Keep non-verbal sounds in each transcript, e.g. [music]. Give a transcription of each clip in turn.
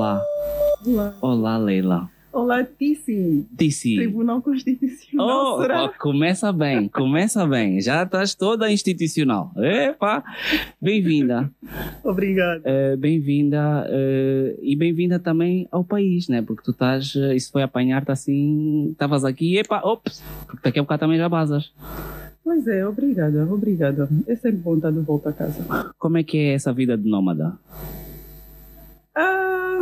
Olá. Olá. Olá, Leila. Olá, Tissi. Tissi. Tribunal Constitucional, Oh, será? oh, começa bem, começa bem. Já estás toda institucional. Epa! Bem-vinda. Obrigada. Eh, bem-vinda eh, e bem-vinda também ao país, né? Porque tu estás, eh, isso foi apanhar-te assim, estavas aqui, epa, ops, porque daqui a bocado também já basas. Pois é, obrigada, obrigada. É sempre bom estar de volta a casa. Como é que é essa vida de nómada? Ah,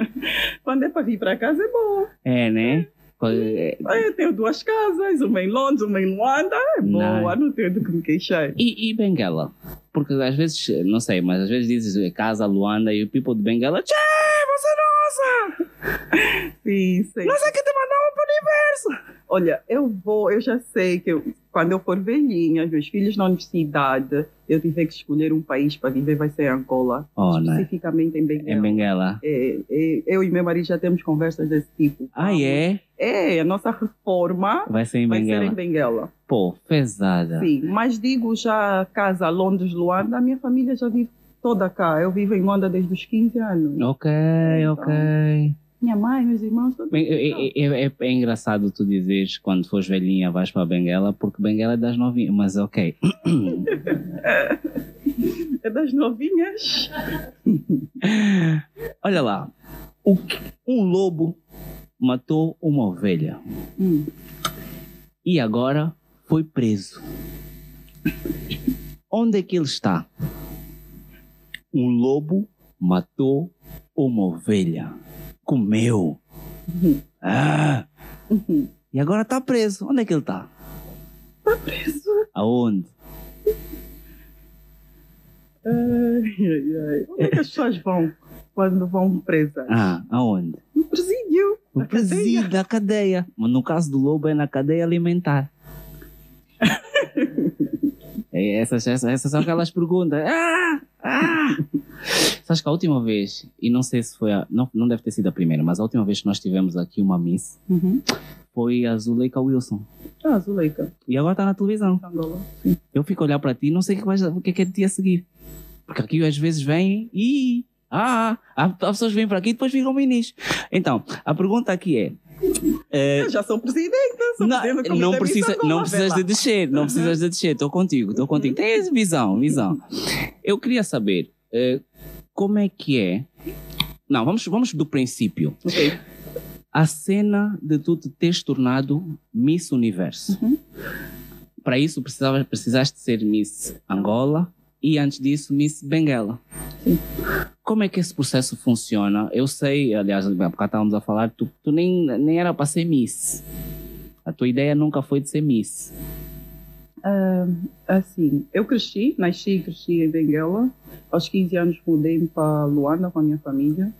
[laughs] quando é para vir para casa é bom. É, né? É, Ah, Eu tenho duas casas, uma em Londres, uma em Luanda. É boa, Nice. não tenho do que me queixar. E, e Benguela? Porque às vezes, não sei, mas às vezes dizes casa, Luanda e o people de Benguela, tchê, você nossa! [laughs] Sim, sim. Sei que te mandamos pro universo! Olha, eu vou, eu já sei que eu- quando eu for velhinha, meus filhos na universidade, eu tiver que escolher um país para viver, vai ser Angola. Oh, né? especificamente em Benguela. Em Benguela. É, é, eu e meu marido já temos conversas desse tipo. Ah, é? É, a nossa reforma Vai ser em vai Benguela. ser em Benguela. Pô, pesada. Sim, mas digo já casa Londres, Luanda, a minha família já vive toda cá. Eu vivo em Luanda desde os 15 anos. Ok, Então. ok. Minha mãe, meus irmãos, todos. Bem, é, é- é- é engraçado tu dizeres quando fores velhinha vais para Benguela, porque Benguela é das novinhas, mas ok. [laughs] É das novinhas. [laughs] Olha lá, que- um lobo matou uma ovelha Hum. e agora foi preso. Onde é que ele está? Um lobo matou uma ovelha, comeu. Uhum. Ah, Uhum. e agora está preso. Onde é que ele está? Tá preso. Aonde? Ai, ai, ai. Onde é que as pessoas vão quando vão presas? Ah, aonde? No presídio. No Na presídio cadeia. da cadeia. Mas no caso do lobo é na cadeia alimentar. É, essas, essas, essas são aquelas perguntas. Ah! Ah! Sabes que a última vez, e não sei se foi a. Não, não deve ter sido a primeira, mas a última vez que nós tivemos aqui uma Miss Uhum. foi a Zuleika Wilson. Ah, Zuleika. E agora está na televisão. Angola. Sim. Eu fico a olhar para ti e não sei o que, é que é de ti a seguir. Porque aqui às vezes vêm e. Ah, há pessoas vêm para aqui e depois ficam ministros. Então, a pergunta aqui é. Eu já sou presidenta. Sou não, presidente não, Miss precisa, não vê precisas lá. de descer, não precisas de descer, estou contigo, estou contigo. Tens visão, visão. Eu queria saber eh, como é que é. Não, vamos, vamos do princípio. Ok. A cena de tu te teres tornado Miss Universo. Uhum. Para isso precisava, precisaste ser Miss Angola e antes disso Miss Benguela. Como é que esse processo funciona? Eu sei, aliás, há bocado estávamos a falar, tu, tu nem, nem era para ser Miss. A tua ideia nunca foi de ser Miss. Ah, assim, eu cresci, nasci e cresci em Benguela. Aos 15 anos mudei para Luanda com a minha família.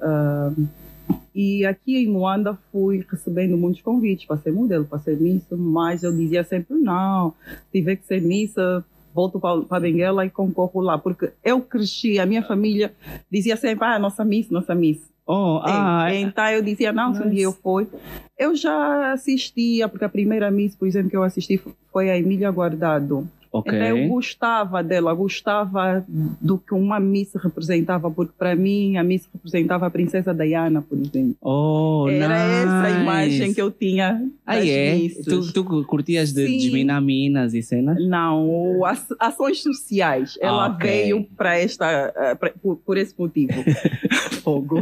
Ah, e aqui em Luanda fui recebendo muitos convites para ser modelo, para ser Miss, mas eu dizia sempre não, se tiver que ser Miss, volto para, Benguela e concorro lá, porque eu cresci, a minha família dizia sempre, ah, nossa Miss, nossa Miss. Oh, ah, É, então eu dizia, não, se um dia eu for. Eu já assistia, porque a primeira Miss, por exemplo, que eu assisti foi a Emília Guardado. Ok. Então eu gostava dela, gostava do que uma Miss representava, porque para mim a Miss representava a princesa Diana, por exemplo. Oh, Era essa a nice. imagem que eu tinha Ah, é? Misses. Tu, tu curtias de Sim. desminar minas e cenas? Não, as- ações sociais. Ela Ah, ok. veio para esta, eh, pra- por, por esse motivo. [laughs] Fogo.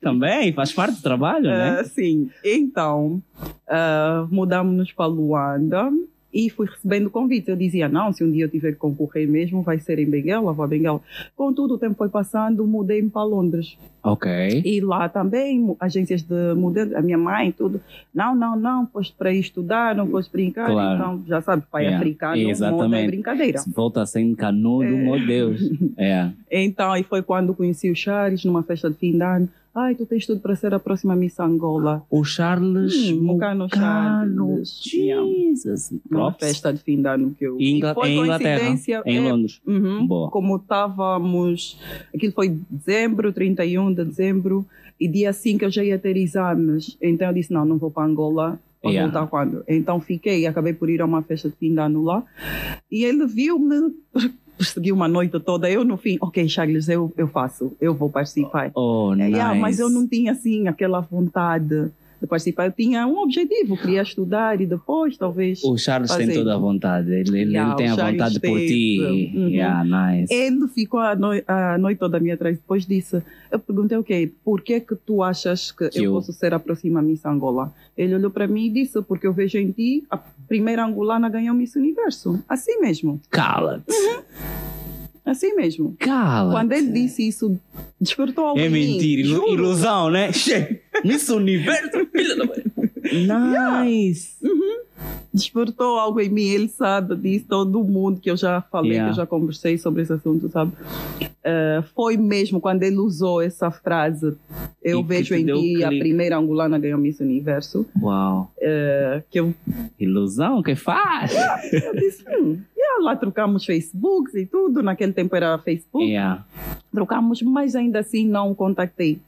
Também, faz parte do trabalho, né? Ah, sim. Então, ah, mudamos-nos para Luanda e fui recebendo convites. Eu dizia, não, se um dia eu tiver que concorrer mesmo, vai ser em Benguela, vou a Benguela. Contudo, o tempo foi passando, mudei-me para Londres. Ok. E lá também, agências de modelo, a minha mãe, tudo. Não, não, não, foste para ir estudar, não foste brincar. Claro. Então, já sabe, pai Yeah, africano, moda é exatamente. brincadeira. Volta sem canudo, É. meu Deus. [laughs] É. Então, aí foi quando conheci o Charles numa festa de fim de ano. Ai, tu tens tudo para ser a próxima Miss Angola. O Charles Hum, Mucano Mucano. Charles. Jesus. Props. festa de fim de ano que eu. Em, Ingla- foi em Inglaterra, em é, Londres. uhum, Boa. Como estávamos. Aquilo foi dezembro, 31 de dezembro, e dia 5 eu já ia ter exames. Então eu disse: não, não vou para Angola. Vou Yeah. voltar quando? Então fiquei acabei por ir a uma festa de fim de ano lá. E ele viu-me persegui uma noite toda. Eu, no fim, ok, Charles, eu, eu faço, eu vou participar. Oh, nice. Yeah, mas eu não tinha, assim, aquela vontade de participar. Eu tinha um objetivo, queria estudar e depois, talvez. O Charles tem fazer. toda a vontade. Ele, ele, Yeah, ele tem o a Charles vontade por ti. Uhum. Yeah, nice. Ele ficou a, noi a noite toda a minha atrás. Depois disse, eu perguntei, ok, por que que tu achas que, Que eu eu- posso ser a próxima Miss Angola? Ele olhou para mim e disse, porque eu vejo em ti a primeira angolana ganhou Miss Universo. Assim mesmo, Cala-te. Assim mesmo. Cala-te. Quando ele disse isso, despertou algo É mentira, Juro. ilusão, né? [laughs] Miss Universo, filha da mãe. [laughs] Nice. Despertou algo em mim, ele sabe disso, todo mundo que eu já falei, Yeah. que eu já conversei sobre esse assunto, sabe? Eh, foi mesmo quando ele usou essa frase, eu E vejo em ti a primeira angolana a ganhar Miss Universo, Uau. eh, que eu, Ilusão que faz. eu disse, hum, yeah, lá trocamos Facebooks e tudo, naquele tempo era Facebook, Yeah. trocamos, mas ainda assim não contactei.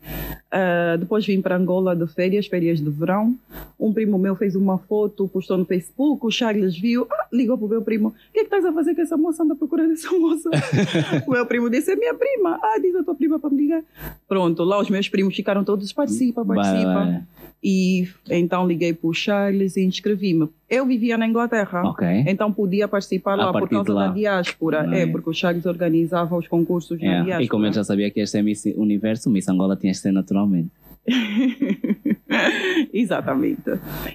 Ah, depois vim para Angola de férias, férias de verão. Um primo meu fez uma foto, postou no Facebook, o Charles viu, ah, ligou para o meu primo: O que é que estás a fazer com essa moça? Anda procurando essa [laughs] moça. o meu primo disse: É minha prima. Ah, diz a tua prima para me ligar. Pronto, lá os meus primos ficaram todos: Participa, participa. Vai, vai. E então liguei para o Charles e inscrevi-me. Eu vivia na Inglaterra. Ok. Então podia participar A lá por causa lá. da diáspora. É, Nice. porque o Charles organizava os concursos na Yeah. diáspora. E como eu já sabia que ia ser Miss Universo, Miss Angola tinha que ser naturalmente. [laughs] Exatamente.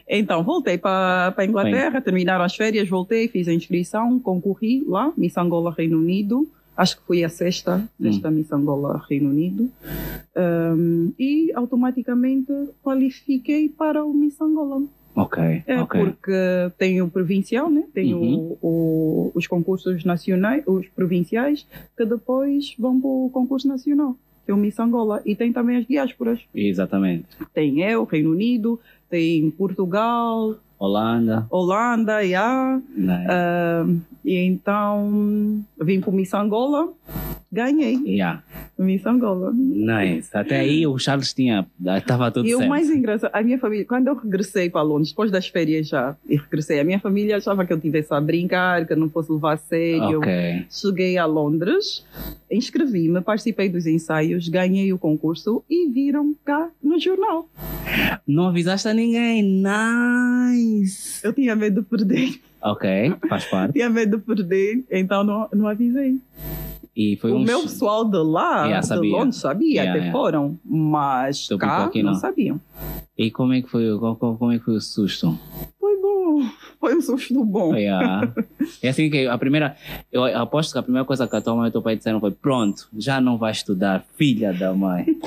Então, voltei para a Inglaterra, terminaram as férias, voltei, fiz a inscrição, concorri lá, Miss Angola Reino Unido. Acho que fui a sexta, sexta Miss Angola Reino Unido. Um, e automaticamente qualifiquei para o Miss Angola. Ok. É porque tem o provincial, né? tem o- Uhum. o- os concursos nacionais, os provinciais, que depois vão para o concurso nacional, é o Miss Angola. E tem também as diásporas. Exatamente. Tem eu, Reino Unido, tem Portugal, Holanda. Holanda, yeah. Nice. Ah, e então vim para o Miss Angola, ganhei Yeah. o Miss Angola. Nice. Até aí o Charles tinha. Estava tudo E o certo. mais engraçado, a minha família, quando eu regressei para Londres, depois das férias já, e regressei, a minha família achava que eu estivesse a brincar, que eu não fosse levar a sério. Ok. Cheguei a Londres, inscrevi-me, participei dos ensaios, ganhei o concurso e viram cá no jornal. Não avisaste a ninguém. Nice. Eu tinha medo de perder, Ok. Faz parte. tinha medo de perder, então não, não avisei. E foi o um. meu pessoal de lá, Yeah, de sabia. Londres, sabia, Yeah, até yeah. foram, mas Do cá não. não. sabiam. E como é que foi, o- qual- qual- como é que foi o susto? Foi bom, foi um susto bom. Yeah. É assim que a primeira. Eu aposto que a primeira coisa que a tua mãe e o teu pai disseram foi: pronto, já não vai estudar, filha da mãe. [laughs]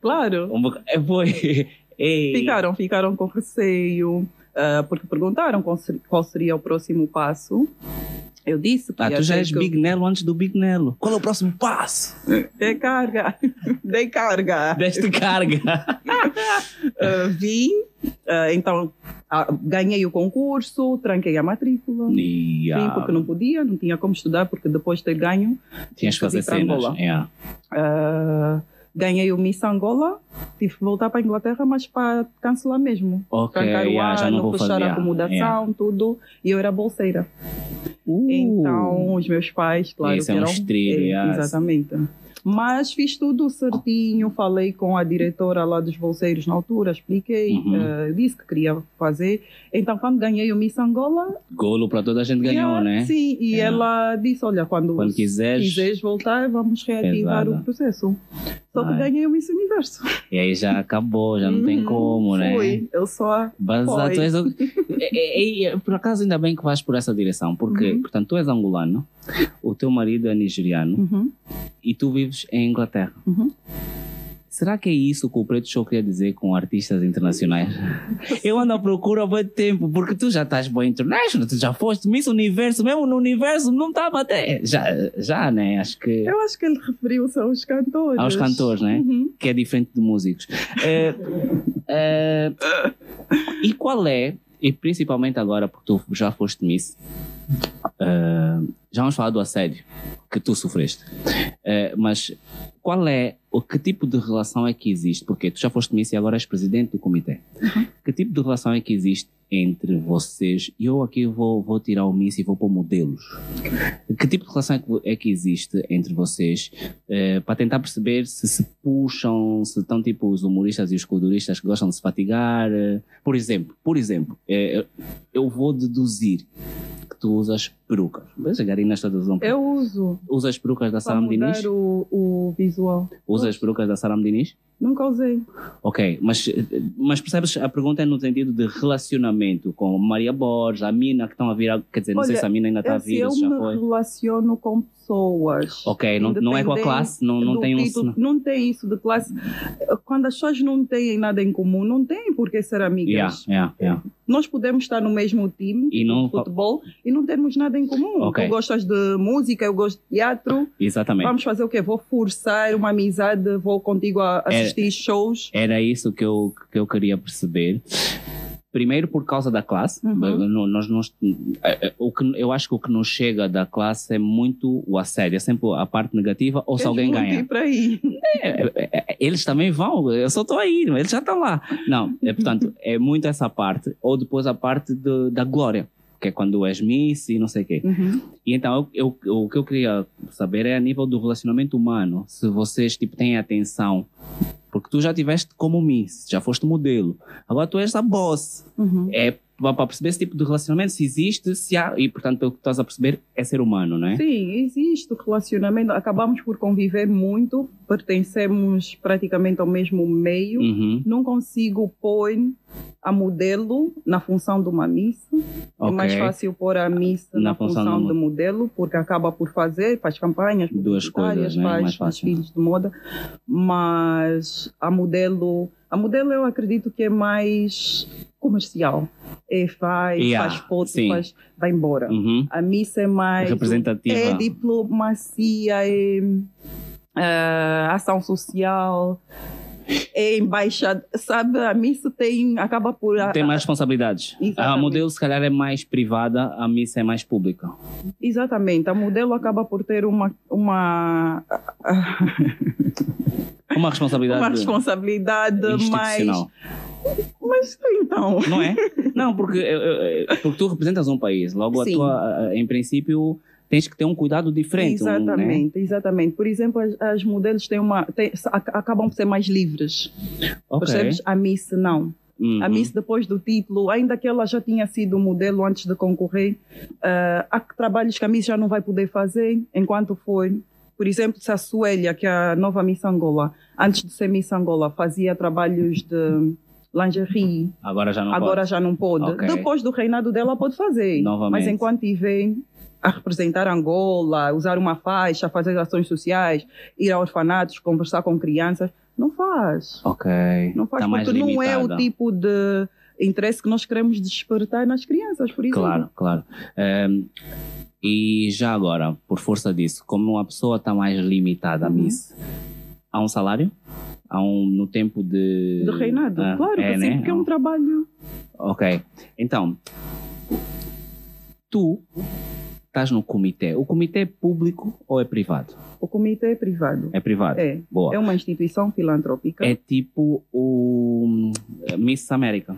Claro. Um boca- é, Foi. Ei. Ficaram, ficaram com receio, ah, porque perguntaram qual seria, qual seria o próximo passo. Eu disse que Ah, tu já és que- Big Nelo antes do Big Nelo. Qual é o próximo passo? Dei carga, [laughs] dei carga. Deste carga. Ah, vim, ah, então ah, ganhei o concurso, tranquei a matrícula. Vim Yeah. porque não podia, não tinha como estudar, porque depois de ter ganho, Tinhas que fazer vim cenas. Yeah. ah, ganhei o Miss Angola, tive que voltar para a Inglaterra, mas para cancelar mesmo. Ok, Trancar o yeah, já não ano, vou fechar fazer. a acomodação, yeah. tudo. E eu era bolseira. Uh, Então, os meus pais, claro, Esse que é um estrilo, yes. Exatamente. Mas fiz tudo certinho, falei com a diretora lá dos bolseiros na altura, expliquei, Uhum. eh, disse que queria fazer. Então, quando ganhei o Miss Angola... Golo para toda a gente ganhou, yeah, né? Sim, e Yeah. ela disse, olha, quando, Quando quiseres. quiseres voltar, vamos reativar Pesada. o processo. Só que Ai. ganhei o Miss Universo. E aí já acabou, já não tem Uhum, como, né? Foi, eu só... Foi. tu és É- é- é- por acaso ainda bem que vais por essa direção, porque Uhum. portanto tu és angolano, o teu marido é nigeriano Uhum, e tu vives em Inglaterra. Será que é isso que o Preto Show queria dizer com artistas internacionais? [laughs] Eu ando à procura há muito tempo, porque tu já estás bem international, tu já foste Miss Universo, mesmo no universo não estava até. Já, já, né? Acho que. Eu acho que ele referiu-se aos cantores. Aos cantores, né? Uhum. que é diferente de músicos. É, é, e qual é, e principalmente agora, porque tu já foste Miss, é, já vamos falar do assédio que tu sofreste, mas qual é, que tipo de relação é que existe? Porque tu já foste Miss e agora és presidente do comitê. Que tipo de relação é que existe entre vocês? Eu aqui vou, vou tirar o Miss e vou pôr modelos. Que tipo de relação é que, é que existe entre vocês? Eh, para tentar perceber se se puxam, se estão tipo os humoristas e os culturistas que gostam de se fatigar. eh. Por exemplo, por exemplo, eh, eu vou deduzir que tu usas perucas. Mas as garinas todas usam Eu uso Usas perucas da Saram Diniz? o, o visual. Usas perucas da Saram Diniz? Nunca usei. Ok, mas, mas percebes, a pergunta é no sentido de relacionamento com Maria Borges, a Mina que estão a vir, quer dizer, não sei Olha, se a Mina ainda está a É assim, vir, eu se já me foi. relaciono com pessoas. Ok, não, não é com a classe, não, não tem um... título, não tem isso de classe. Quando as pessoas não têm nada em comum, não têm por que ser amigas. Yeah, yeah, yeah. Nós podemos estar no mesmo time E não- futebol e não termos nada em comum. Ok. Tu gostas de música, eu gosto de teatro. Exatamente. Vamos fazer o quê? Vou forçar uma amizade, vou contigo a assistir shows. Era isso que eu, que eu queria perceber. Primeiro por causa da classe, Uhum. Nós, nós, eh, eh, o que, eu acho que o que nos chega da classe é muito o assédio, é sempre a parte negativa ou se Queres alguém ganha. ir para aí. É, é, é, eles também vão, eu só estou aí, eles já estão lá. Não, é, portanto, [laughs] é muito essa parte, ou depois a parte de- da glória, que é quando és Miss e não sei o quê. Uhum. E então, eu, eu- o que eu queria saber é a nível do relacionamento humano, se vocês tipo, têm atenção, porque tu já tiveste como Miss, já foste modelo, agora tu és a boss. Uhum. É para perceber esse tipo de relacionamento, se existe, se há, e portanto, pelo que estás a perceber, é ser humano, não é? Sim, existe relacionamento. Acabamos por conviver muito, pertencemos praticamente ao mesmo meio. Uhum, Não consigo pôr a modelo na função de uma missa. É mais ok. fácil pôr a missa Na na, função função, do mo- de modelo, porque acaba por fazer, faz campanhas Duas coisas, né? faz Mais fácil. desfiles de moda. Mas a modelo, a modelo eu acredito que é mais comercial. É, faz, Yeah, faz foto, sim. faz, vai embora. Uhum. A missa é mais Representativa. é diplomacia, é, é ação social, é embaixada, sabe? A missa tem acaba por a- Tem mais responsabilidades. A Exatamente. modelo, se calhar, é mais privada, a missa é mais pública. exatamente. A modelo acaba por ter uma uma [laughs] Uma responsabilidade uma responsabilidade mais institucional. mas então Não é? Não, porque, porque tu representas um país. Logo, a tua, a- em princípio, tens que ter um cuidado diferente. né? Exatamente, exatamente. Por exemplo, as, as modelos têm uma, têm- ac- acabam por ser mais livres. Ok. Percebes? A Miss não. Uhum. A Miss, depois do título, ainda que ela já tinha sido modelo antes de concorrer, ah, há trabalhos que a Miss já não vai poder fazer enquanto for. Por exemplo, se a Suélia, que é a nova Miss Angola, antes de ser Miss Angola, fazia trabalhos de lingerie, Agora já não agora pode. já não pode. Ok. Depois do reinado dela, pode fazer. Novamente. Mas enquanto tiver a representar Angola, usar uma faixa, fazer ações sociais, ir a orfanatos, conversar com crianças, não faz. Ok. Não faz Tá porque não é o tipo de interesse que nós queremos despertar nas crianças, por exemplo. Claro, claro. Ehm, e já agora, por força disso, como uma pessoa está mais limitada a Uhum. Miss, há um salário? Há um no tempo de. De reinado, Ah, claro é, né? porque é um trabalho. Ok. Então, tu estás no comitê. O comitê é público ou é privado? O comitê é privado. É privado. É. Boa. É uma instituição filantrópica. É tipo o hum, Miss América.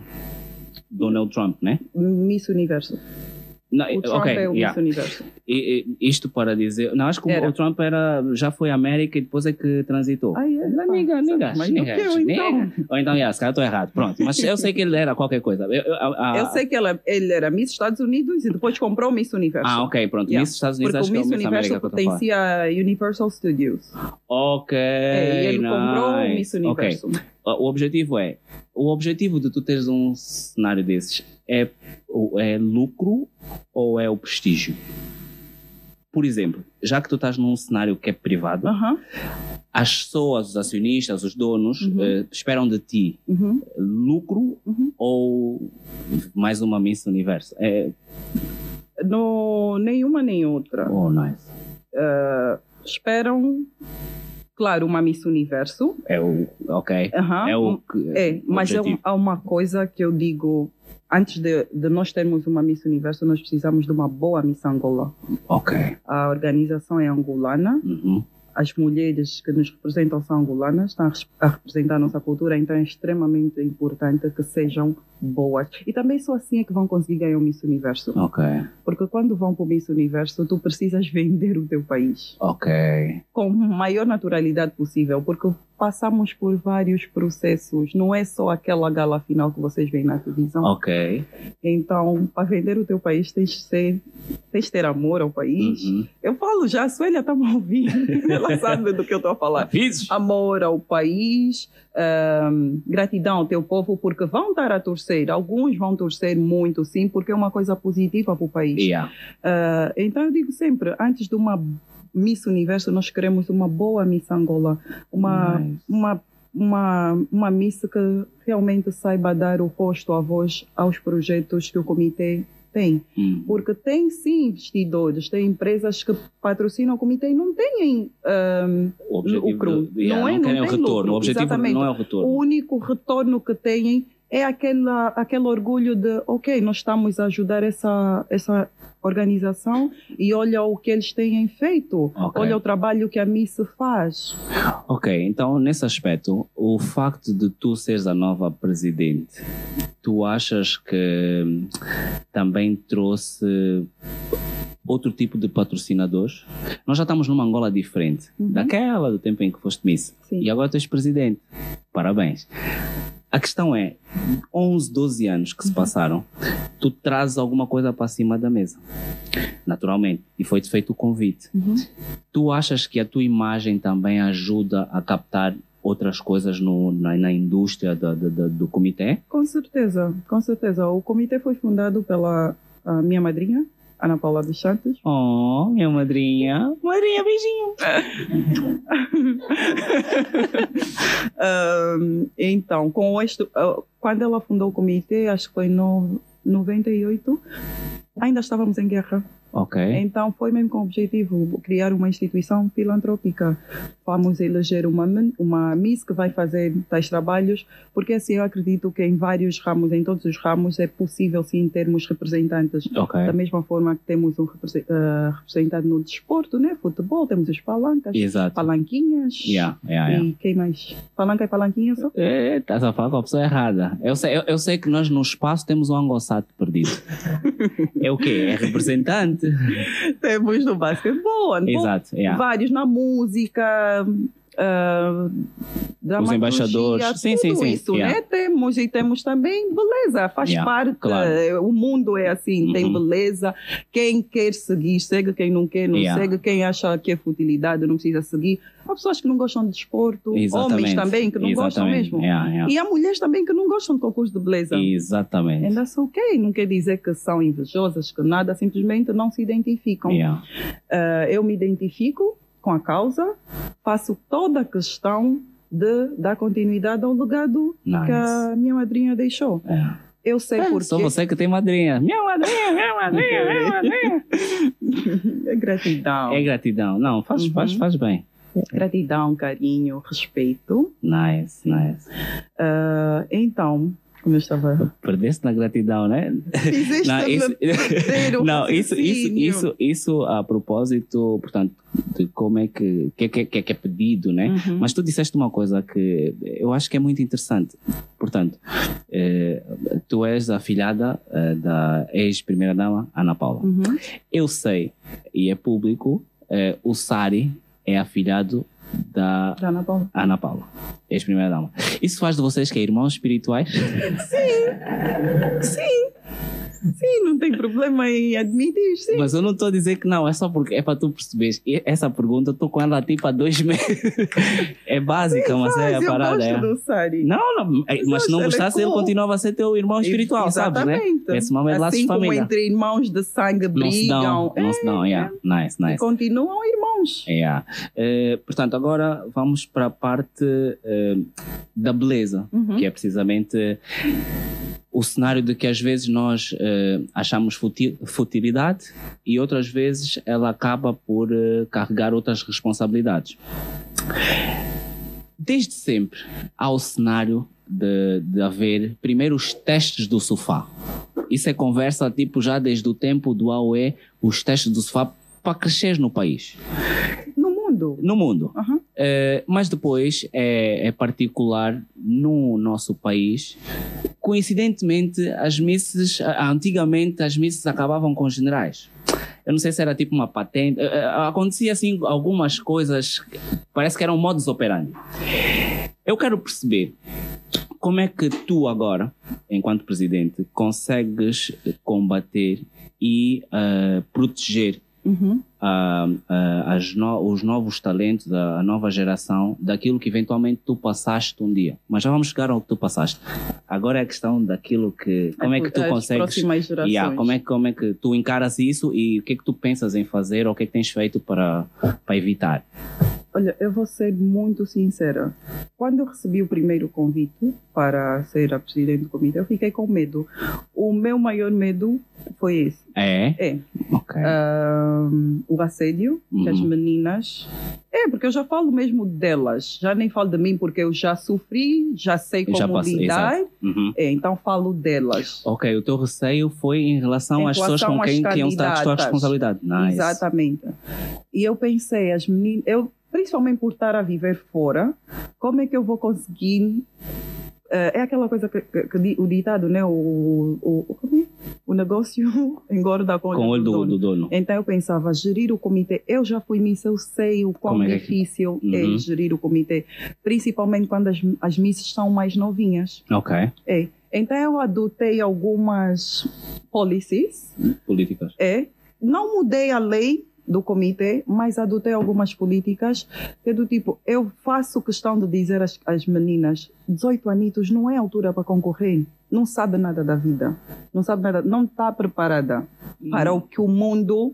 Donald Trump, né? Miss Universo. Não, O Trump ok, é o yeah. Miss Universo. E- e isto para dizer. Não, acho que o- Era. o Trump era, já foi América e depois é que transitou. Ai, é, Não, nega, Mas eu, então? Ou então, yeah, se calhar estou errado. Pronto. Mas eu sei que ele era qualquer coisa. Eu, a- a- Eu sei que ela, ele era Miss Estados Unidos e depois comprou o Miss Universo. Ah, ok, pronto. Yeah. Miss Estados Unidos Porque acho o que é o Miss Miss Universo América pertencia a Universal Studios. Ok. É, e ele comprou o Miss nice. Universo. O objetivo é. O objetivo de tu teres um cenário desses é, é lucro ou é o prestígio? Por exemplo, já que tu estás num cenário que é privado, Aham. as pessoas, os acionistas, os donos, Uhum. eh, esperam de ti Uhum. lucro Uhum. ou mais uma Miss Universo? É, No, nenhuma nem outra. oh, nice. Ah, esperam, claro, uma Miss Universo. É o. Ok. Aham. É o. que- É, mas é um- há uma coisa que eu digo. Antes de, de nós termos uma Miss Universo, nós precisamos de uma boa Miss Angola. Ok. A organização é angolana, Uhum. As mulheres que nos representam são angolanas, estão a representar a nossa cultura, então é extremamente importante que sejam boas. E também só assim é que vão conseguir ganhar o Miss Universo. Ok. Porque quando vão para o Miss Universo, tu precisas vender o teu país. Ok. Com a maior naturalidade possível, porque passamos por vários processos, não é só aquela gala final que vocês veem na televisão. Ok. Então, para vender o teu país, tens de, ser, tens de ter amor ao país. Uhum. Eu falo já, a Suélia está me ouvindo, [laughs] sabe do que eu estou a falar. Amor ao país, ahm, gratidão ao teu povo, porque vão estar a torcer. Alguns vão torcer muito, sim, porque é uma coisa positiva para o país. Yeah. Ah, então eu digo sempre, antes de uma Miss Universo, nós queremos uma boa Miss Angola, uma, Nice. uma, uma, uma Miss que realmente saiba dar o rosto, a voz aos projetos que o comitê tem. Hum. Porque tem sim investidores, tem empresas que patrocinam o comitê e não têm ahm, O o cru. yeah, Não é- não não o tem retorno. lucro, O objetivo exatamente. não é o o retorno. único retorno que têm é aquela, aquele orgulho de, ok, nós estamos a ajudar essa, essa organização e olha o que eles têm feito, Ok. olha o trabalho que a Miss faz. Ok, então nesse aspecto, o facto de tu seres a nova presidente, tu achas que também trouxe outro tipo de patrocinadores? Nós já estamos numa Angola diferente Uhum. daquela do tempo em que foste Miss. Sim. E agora tu és presidente. Parabéns. A questão é, 11, 12 anos Uhum. que se passaram, tu trazes alguma coisa para cima da mesa. Naturalmente. E foi-te feito o convite. Tu achas que a tua imagem também ajuda a captar outras coisas no, na, na indústria do, do, do- comitê? Com certeza, com certeza. O comitê foi fundado pela minha madrinha, Ana Paula dos Santos. Oh, minha madrinha. Madrinha, beijinho. [laughs] Ahm, então, com este, ah, quando ela fundou o comitê, acho que foi em no, 98, ainda estávamos em guerra. Ok. Então, foi mesmo com o objetivo criar uma instituição filantrópica. Vamos eleger uma, uma Miss que vai fazer tais trabalhos, porque assim eu acredito que em vários ramos, em todos os ramos, é possível sim termos representantes. Ok. Da mesma forma que temos um ah, representante no desporto, né? futebol, temos os palancas, Exato. palanquinhas. Yeah, yeah, yeah. E quem mais? Palanca e palanquinha só? É, estás a falar com a pessoa errada. Eu sei, eu, eu sei que nós no espaço temos um angossato perdido. [laughs] é o quê? É representante. Temos no basquetebol, Exato. Yeah. vários na música, ah, dramaturgia, embaixadores. Sim, sim, sim. isso, Yeah. né? Temos e temos também beleza, faz Yeah, parte. claro. eh, O mundo é assim, tem Uhum. beleza. Quem quer seguir, segue. Quem não quer, não Yeah. segue. Quem acha que é futilidade, não precisa seguir. Há pessoas que não gostam de desporto, Exatamente. homens também que não gostam Exatamente. mesmo. Yeah. E há mulheres também que não gostam de concurso de beleza. Exatamente. And that's ok, não quer dizer que são invejosas, que nada, simplesmente não se identificam. Uh, eu me identifico com a causa, faço toda a questão de dar continuidade ao legado Nice. que a minha madrinha deixou. É. Eu sei É, porque. Só você que tem madrinha. Minha madrinha, minha madrinha, minha [laughs] madrinha. É gratidão. É gratidão. Não, faz, Uhum. faz, faz bem. Gratidão, carinho, respeito. Nice, nice. Uh, então, eu estava. Perdeste na gratidão, né? Fizeste Não, isso, [laughs] não, isso, isso, isso, isso a propósito, portanto, de como é que, que, que, que é pedido, né? Uhum. Mas tu disseste uma coisa que eu acho que é muito interessante. Portanto, eh, tu és a filhada eh, da ex-primeira-dama Ana Paula. Uhum. Eu sei, e é público, eh, o Sari é afilhado da Já na Paula. Ana Paula, ex-primeira-dama. Isso faz de vocês que é irmãos espirituais? Sim. [laughs] Sim, não tem problema em admitir, sim. Mas eu não estou a dizer que não, é só porque é para tu perceberes. E essa pergunta eu estou com ela tipo há dois [laughs] meses. é básica, mas é a Mas eu parada. gosto É. do. Não, não, é, mas se não Ele é gostasse, ele cool. continuava a ser teu irmão espiritual, sabes, né? Esse nome é laços assim de como família. entre irmãos de sangue Não se dão, brigam, não se dão, yeah. Nice, e nice. continuam irmãos. Yeah. Eh, portanto, agora vamos para a parte eh, da beleza, Uhum. que é precisamente o cenário de que às vezes nós eh, achamos futi- futilidade e outras vezes ela acaba por eh, carregar outras responsabilidades. Desde sempre há o cenário de, de haver primeiro os testes do sofá. Isso é conversa tipo já desde o tempo do AOE, os testes do sofá para crescer no país. No mundo no mundo. Aham. Eh, mas depois é, é particular no nosso país. Coincidentemente, as misses, ah, antigamente as misses acabavam com generais. Eu não sei se era tipo uma patente. eh, acontecia assim algumas coisas, parece que eram modus operandi. Eu quero perceber como é que tu agora, enquanto presidente, consegues combater e ah, proteger Uhum. Ah, ah, as no- os novos talentos, a, a nova geração, daquilo que eventualmente tu passaste um dia. Mas já vamos chegar ao que tu passaste. Agora é a questão daquilo que. Como é que tu consegues. Yeah, como, é, que- como é que tu encaras isso e o que é que tu pensas em fazer ou o que é que tens feito para, para evitar? Olha, eu vou ser muito sincera. Quando eu recebi o primeiro convite para ser a presidente do comitê, eu fiquei com medo. O meu maior medo foi esse. É? É Ok. ahm, o assédio que as Uhum. meninas. É, porque eu já falo mesmo delas. Já nem falo de mim porque eu já sofri, já sei como Já passei, lidar. Uhum. É, então falo delas. Ok, o teu receio foi em relação Em às pessoas relação com às quem estar a tua responsabilidade. Nice. Exatamente. E eu pensei, as meninas, eu, principalmente por estar a viver fora, como é que eu vou conseguir. Eh, é aquela coisa que, que- que o ditado, né? O, o, o, é? o negócio [laughs] engorda com, Com o olho do, dono. do dono. Então eu pensava, gerir o comitê. Eu já fui miss, eu sei o quão é é difícil Uhum. é gerir o comitê, principalmente quando as, as misses são mais novinhas. Ok. É. Então eu adotei algumas policies Políticas. é, não mudei a lei do comitê, mas adotei algumas políticas que é do tipo, eu faço questão de dizer às, às meninas, 18 anitos não é altura para concorrer, não sabe nada da vida, não sabe nada, não está preparada para o que o mundo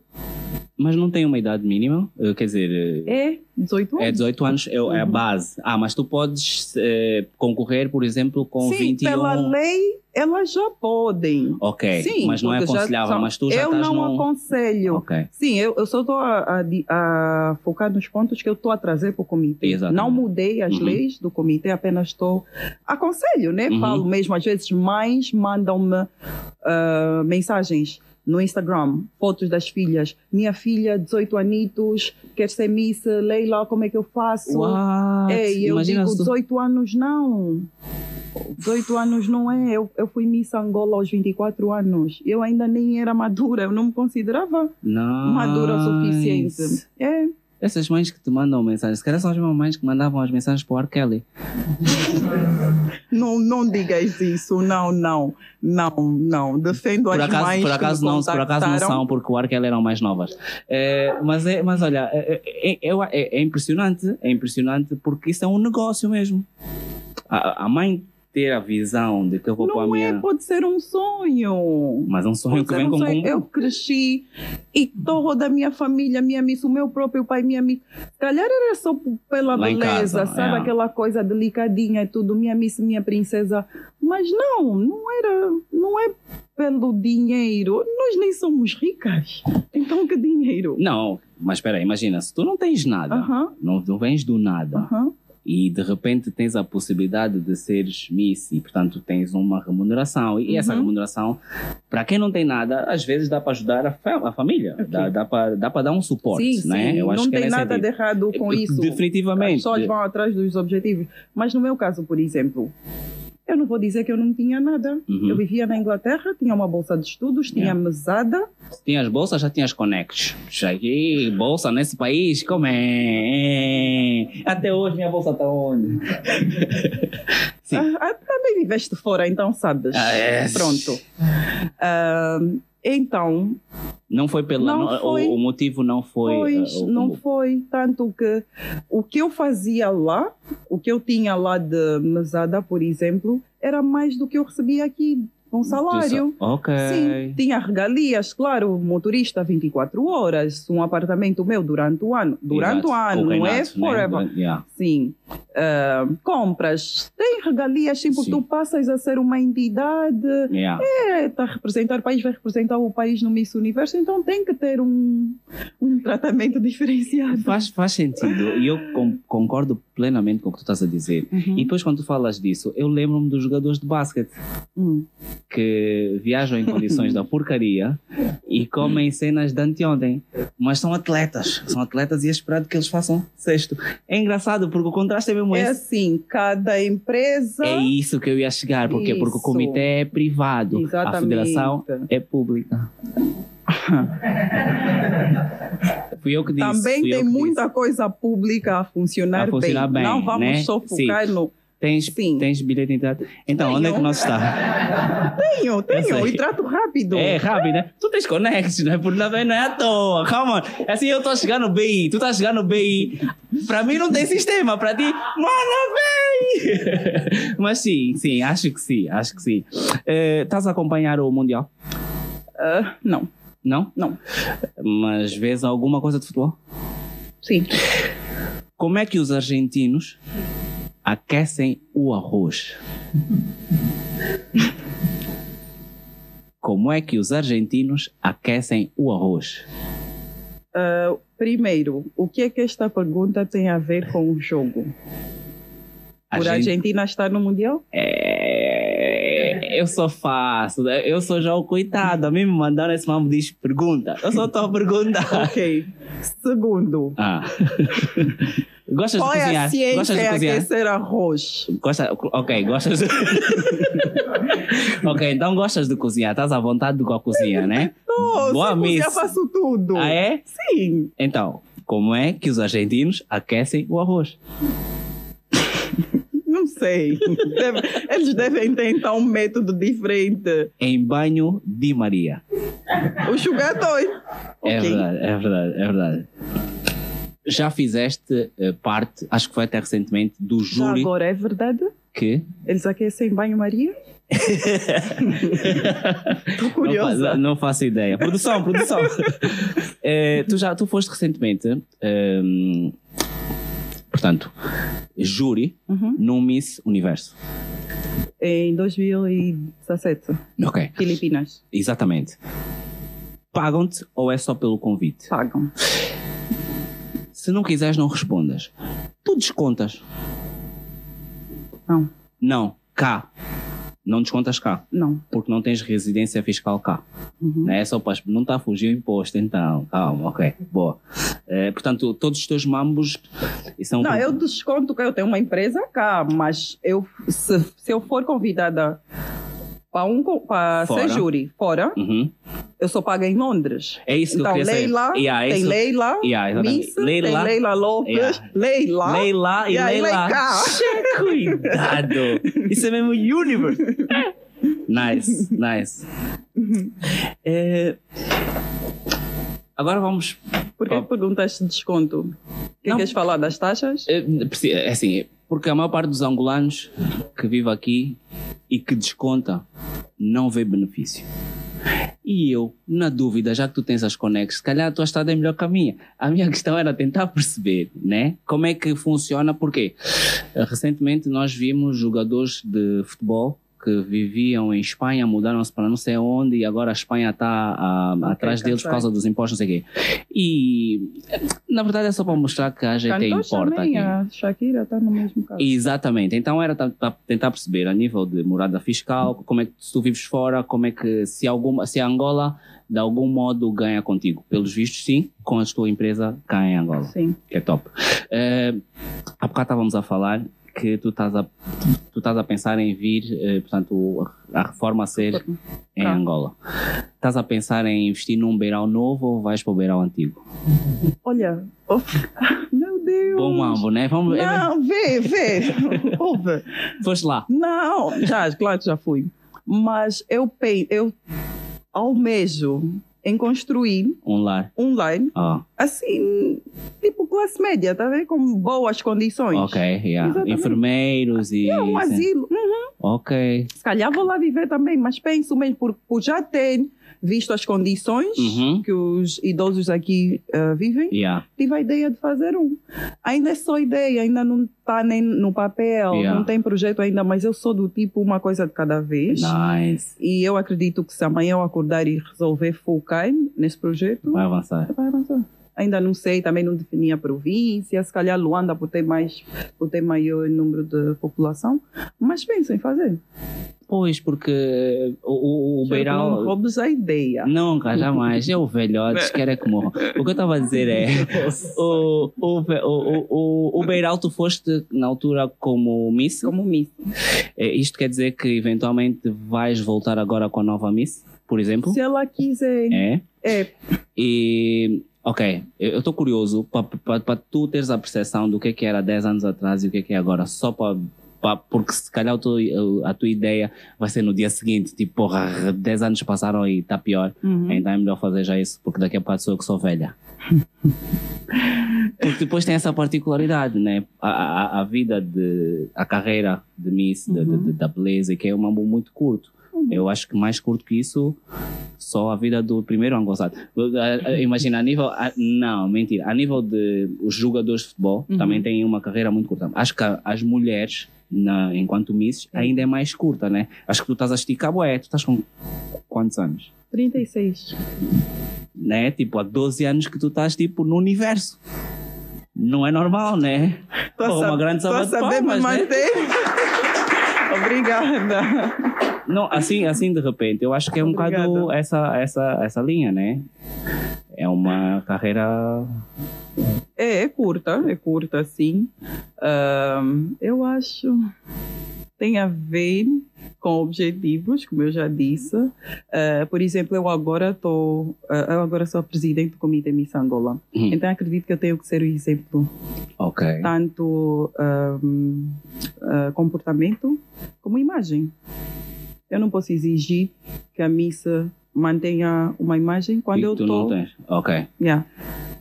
Mas não tem uma idade mínima? Eh, Quer dizer, é 18 anos. é 18 anos, é, é a Uhum. base. Ah, mas tu podes eh, concorrer, por exemplo, com Sim, 21. pela lei elas já podem. Ok, Sim, mas não é já aconselhável, são- mas tu já Eu não num... aconselho. Ok, Sim, eu, eu só estou a, a a focar nos pontos que eu estou a trazer para o comitê. Exatamente. Não mudei as Uhum. leis do comitê, apenas estou. Aconselho, né? Uhum. Falo mesmo, às vezes mães mandam-me ah, mensagens no Instagram, fotos das filhas. Minha filha, 18 anitos, quer ser miss, Leila, como é que eu faço? What? É, e eu Imagina digo, se tu... 18 anos não. 18 anos não é. Eu, eu fui Miss Angola aos 24 anos. Eu ainda nem era madura, eu não me considerava madura o suficiente. Nice. É, Essas mães que te mandam mensagens, se calhar são as mesmas mães que mandavam as mensagens para o R. Kelly. não, não digas isso, não, não, não, não. Defendo Por as acaso, mães por acaso não, por acaso não são, porque o R. Kelly eram mais novas. É, mas, é, mas olha, é, é, é, é- é impressionante, é impressionante porque isso é um negócio mesmo. A, a mãe ter a visão de que eu vou para a Não é, minha. pode ser um sonho. Mas é um sonho Pode que vem um com. sonho. Eu cresci e toda a minha família, minha miss, o meu próprio pai, minha miss. Se calhar era só pela Lá beleza, casa, sabe? é. Aquela coisa delicadinha e tudo, minha miss, minha princesa. Mas não, não era, não é pelo dinheiro. Nós nem somos ricas. Então que dinheiro? Não, mas espera imagina, se tu não tens nada, Aham, não, não vens do nada, aham. E de repente tens a possibilidade de seres Miss e, portanto, tens uma remuneração. E essa Uhum. remuneração, para quem não tem nada, às vezes dá para ajudar a, fa- a família, Ok. dá, dá para dá dar um suporte, Sim, né? sim. Eu acho não que é tem nada de sentido. errado com isso. As Definitivamente. pessoas vão atrás dos objetivos. Mas no meu caso, por exemplo, eu não vou dizer que eu não tinha nada. Uhum. Eu vivia na Inglaterra, tinha uma bolsa de estudos, tinha Yeah. mesada. Tinhas bolsa, já tinhas conectos. Aqui, bolsa nesse país, como é? Até hoje minha bolsa está onde? [laughs] Sim. Ah, ah, também viveste fora, então sabes. Ah, é. Pronto. Ah, então, Não foi foi. O, o motivo não foi. pois, uh, o- não o- foi tanto que o que eu fazia lá, o que eu tinha lá de mesada, por exemplo, era mais do que eu recebia aqui, com salário. Ok. Sim, tinha regalias, claro, motorista 24 horas, um apartamento meu durante o ano. Durante Exato. o ano, não é né? forever. Durante- yeah. Sim. ah, compras, tem regalias, porque Sim. tu passas a ser uma entidade, Yeah. está a representar o país, vai representar o país no Miss Universo, então tem que ter um, um tratamento [laughs] diferenciado. Faz, faz sentido e eu com- concordo plenamente com o que tu estás a dizer. Uhum. E depois, quando tu falas disso, eu lembro-me dos jogadores de basquete Hum. que viajam em condições da [laughs] porcaria e comem cenas de anteontem, mas são atletas. São atletas e é esperado que eles façam sexto. É engraçado porque o contraste é mesmo É esse. assim, cada empresa. É isso que eu ia chegar, porque porque o Isso. comitê é privado, a Exatamente. federação é pública. [laughs] Fui eu que disse. Também tem muita disse. coisa pública a funcionar, A funcionar bem, Não vamos né? só focar no. Tens, Sim. tens bilhete de entrada. Então, onde é que Tenho. nós está? [laughs] Tenho, tenho, e trato rápido. É rápido, né? Tu tens conexos, né? Porque também não é à toa. Calma. Assim, eu estou no BI, tu estás a chegar no BI. Para mim não tem sistema, para ti, mano, vem! [laughs] Mas sim, sim, acho que sim, acho que sim. Eh, Estás a acompanhar o Mundial? Ah, não, Não? não. Mas vês alguma coisa de futebol? Sim. Como é que os argentinos aquecem o arroz? Como é que os argentinos aquecem o arroz? Ah, primeiro, o que é que esta pergunta tem a ver com o jogo? Por a gente- Argentina estar no Mundial? É, eu só faço, né? eu sou já o coitado. A mim me mandaram esse mambo diz pergunta. Eu só estou a perguntar. [laughs] Ok. Segundo, Ah. [laughs] Gostas qual de é a cozinhar? ciência Gostas de em cozinhar? aquecer arroz? Gosta, ok, gostas de... [laughs] ok, então gostas de cozinhar. Estás à vontade com a cozinha, né? Oh, Boa cozinhar, miss. faço tudo. Ah, é? Sim. Então, como é que os argentinos aquecem o arroz? Não sei. Deve- eles devem tentar um método diferente. Em banho de Maria. O jogador. É Ok. verdade, é verdade, é verdade. Já fizeste eh, parte, acho que foi até recentemente, do Já júri agora é verdade? que. Eles aquecem banho-maria? Estou [laughs] Não, curiosa. não faço ideia. Produção, produção. [laughs] Eh, tu já tu foste recentemente, ehm, portanto, júri Uhum. no Miss Universo. Em 2017, Ok, Filipinas. exatamente. Pagam-te ou é só pelo convite? Pagam. Se não quiseres, não respondas. Tu descontas. Não, Não, cá. Não descontas cá, não. porque não tens residência fiscal cá. Uhum. Né? É só para não está a fugir o imposto, então. Calma, ok. Boa. Eh, portanto, todos os teus mambos são. Não, eu desconto que eu tenho uma empresa cá, mas eu, se, se eu for convidada para um, para ser júri fora, Uhum. eu só pago em Londres. É isso que Então, eu queria saber. Leila, Yeah, é tem isso- Leila, Yeah. Miss, Leila. tem Leila Lopes, Yeah. Leila, Leila e Leila. Che, Cuidado! Isso é mesmo universe. Nice, nice. Eh, agora vamos. Por que Oh. perguntas de desconto? Que Não. queres falar das taxas? eh, preci- É assim, porque a maior parte dos angolanos que vive aqui e que desconta não vê benefício. E eu, na dúvida, já que tu tens as conexões, se calhar a tua estrada é melhor que a minha. A minha [laughs] questão era tentar perceber, né? Como é que funciona, porque recentemente nós vimos jogadores de futebol que viviam em Espanha, mudaram-se para não sei onde e agora a Espanha está atrás deles por Cansei. causa dos impostos, não sei o quê. E, na verdade, é só para mostrar que a gente importa também, aqui. a Shakira está no mesmo caso. Exatamente. Então era ta- ta- tentar perceber a nível de morada fiscal, como é que se tu vives fora, como é que se alguma se a Angola de algum modo ganha contigo. Pelos vistos, sim, com a tua empresa cá em Angola, Sim. que é top. Uh, há bocado estávamos a falar que tu estás a tu estás a pensar em vir, eh, portanto, a reforma a ser em. Angola. Estás a pensar em investir num beirão novo ou vais para o beirão antigo? Olha, oh, [laughs] meu Deus. Bom mambo, né? Vamos, Não, vê, vê. [laughs] Ouve. foste lá. Não, já, claro que já fui. Mas eu, eu almejo em construir Um lar. Ah. assim, tipo classe média, tá vendo? Com boas condições. Ok, yeah. Exatamente. enfermeiros e. É um sim. asilo. Uhum. Ok. Se calhar vou lá viver também, mas penso mesmo por, por já ter visto as condições Uhum. que os idosos aqui eh, vivem, Yeah. tive a ideia de fazer um. Ainda é só ideia, ainda não está nem no papel, Yeah. não tem projeto ainda, mas eu sou do tipo uma coisa de cada vez. Nice. E eu acredito que se amanhã eu acordar e resolver focar nesse projeto, Vai avançar. vai avançar. Ainda não sei, também não defini a província, se calhar Luanda por ter, mais, por ter maior número de população, mas penso em fazer. Pois, porque o, o, o Não Beiral. roubes a ideia. Nunca, jamais. Eu, velhotes, [laughs] quero é que morram. O que eu estava a dizer é. O, o, o, o, o, o Beiral, tu foste na altura como Miss. Como Miss. É, Isto quer dizer que eventualmente vais voltar agora com a nova Miss, por exemplo? Se ela quiser. É. É, E. Ok, eu estou curioso para tu teres a percepção do que, é que era 10 anos atrás e o que, é que é agora, só para. Porque se calhar teu- a tua ideia vai ser no dia seguinte, tipo, porra, 10 anos passaram e está pior. Uhum. Então é melhor fazer já isso, porque daqui a pouco sou eu que sou velha. [laughs] porque depois tem essa particularidade, né? A, a, a vida de. a carreira de Miss, de- de- Uhum. de- da beleza, que é um mambo muito curto. Eu acho que mais curto que isso, só a vida do primeiro angolano. Imagina, a nível. a- não, mentira. A nível de os jogadores de futebol, Uhum. também têm uma carreira muito curta. Acho que as mulheres, na, enquanto Miss, ainda é mais curta, né? Acho que tu estás a esticar, bué. Tu estás com quantos anos? 36. né? Tipo, há 12 anos que tu estás tipo no universo. Não é normal, né? Tô Pô, a uma grande salva de palmas, né? manter. [laughs] Obrigada. Não, [laughs] assim, assim de repente, eu acho que é um Obrigada. bocado essa, essa, essa linha, né? É uma carreira. É, é curta, é curta, sim. Ahm, eu acho tem a ver com objetivos, como eu já disse. Ah, por exemplo, eu agora estou, eu agora sou a presidente do Comitê Miss Angola. Hum. Então acredito que eu tenho que ser o exemplo Ok. tanto ahm, ah, comportamento como imagem. Eu não posso exigir que a missa mantenha uma imagem quando E eu tu não estou. tens. Ok. Yeah.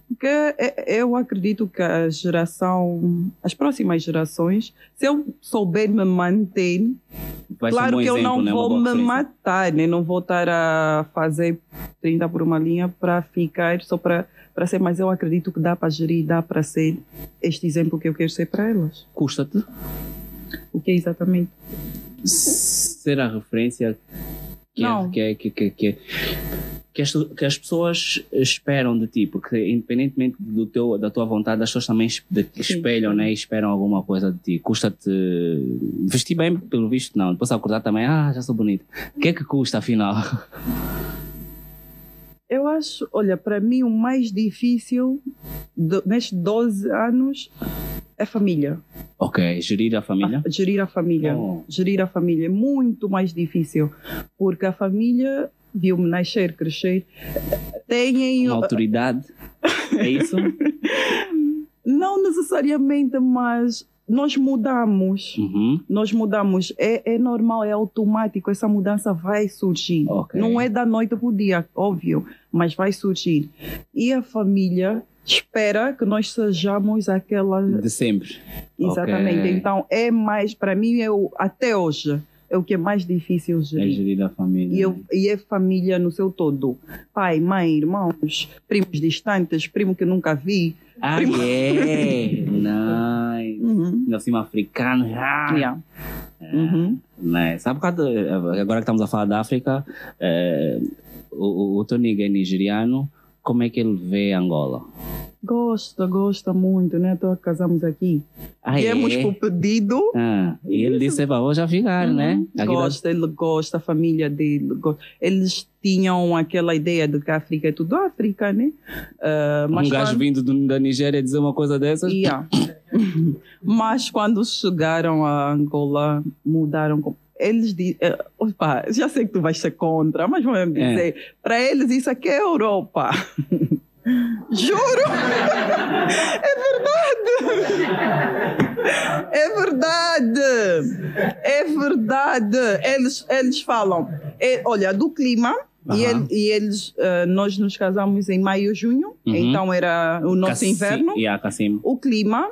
Porque é- eu acredito que a geração, as próximas gerações, se eu souber me manter, Vai um claro bom que eu exemplo, não né? Vou me matar, né? não vou estar a fazer 30 por uma linha para ficar só para para ser, mas eu acredito que dá para gerir, dá para ser este exemplo que eu quero ser para elas. Custa-te O que é exatamente? Ser a referência que, é, Não. é- que, que, que, que, as, que as pessoas esperam de ti, porque independentemente do teu, da tua vontade, as pessoas também espelham, né? e esperam alguma coisa de ti. Custa-te vestir bem, pelo visto, não. Depois acordar também, ah, já sou bonita. O que é que custa, afinal? Eu acho, olha, para mim o mais difícil de- nestes 12 anos é família. ok, gerir a família. A- gerir a família. Oh. Gerir a família é muito mais difícil, porque a família viu-me nascer, crescer, têm Uma autoridade. É isso? [laughs] não necessariamente, mas nós mudamos. Uhum. Nós mudamos, é, é normal, é automático, essa mudança vai surgir. Ok. Não é da noite para o dia, óbvio, mas vai surgir. E a família espera que nós sejamos aquela De sempre. Exatamente. Ok. Então é mais, para mim, eu, até hoje, é o que é mais difícil É gerir. gerir a família. E, eu, e é família no seu todo. Pai, mãe, irmãos, primos distantes, primo que nunca vi. Ah, Primo- é! [laughs] Nice. Uhum. Ainda assim, africano. Ah, Yeah. Uhum. né? Sabe, por causa agora que estamos a falar da África, eh, o, o, o Tony é nigeriano, como é que ele vê Angola? Gosta, gosta muito, né? Então casamos aqui. Ah, Viemos é? por pedido. Ah, e ele disse, "Epá, vou já ficar, né? Uhum. Aqui dá- Gosta, ele gosta, a família dele gosta. Eles tinham aquela ideia de que a África é tudo África, né? Ah, um gajo quando- vindo do- da Nigéria dizer uma coisa dessas. Yeah. [laughs] Mas quando chegaram a Angola, mudaram. Eles dizem. Opa, já sei que tu vais ser contra, mas vamos É. dizer. Para eles, isso aqui é Europa. [laughs] Juro! [laughs] É verdade! É verdade! É verdade! Eles, eles falam. é, olha, do clima, E, Aham. ele- e eles, ah, nós nos casamos em maio, junho, Uhum. então era o nosso Cassi- inverno. Yeah. O clima,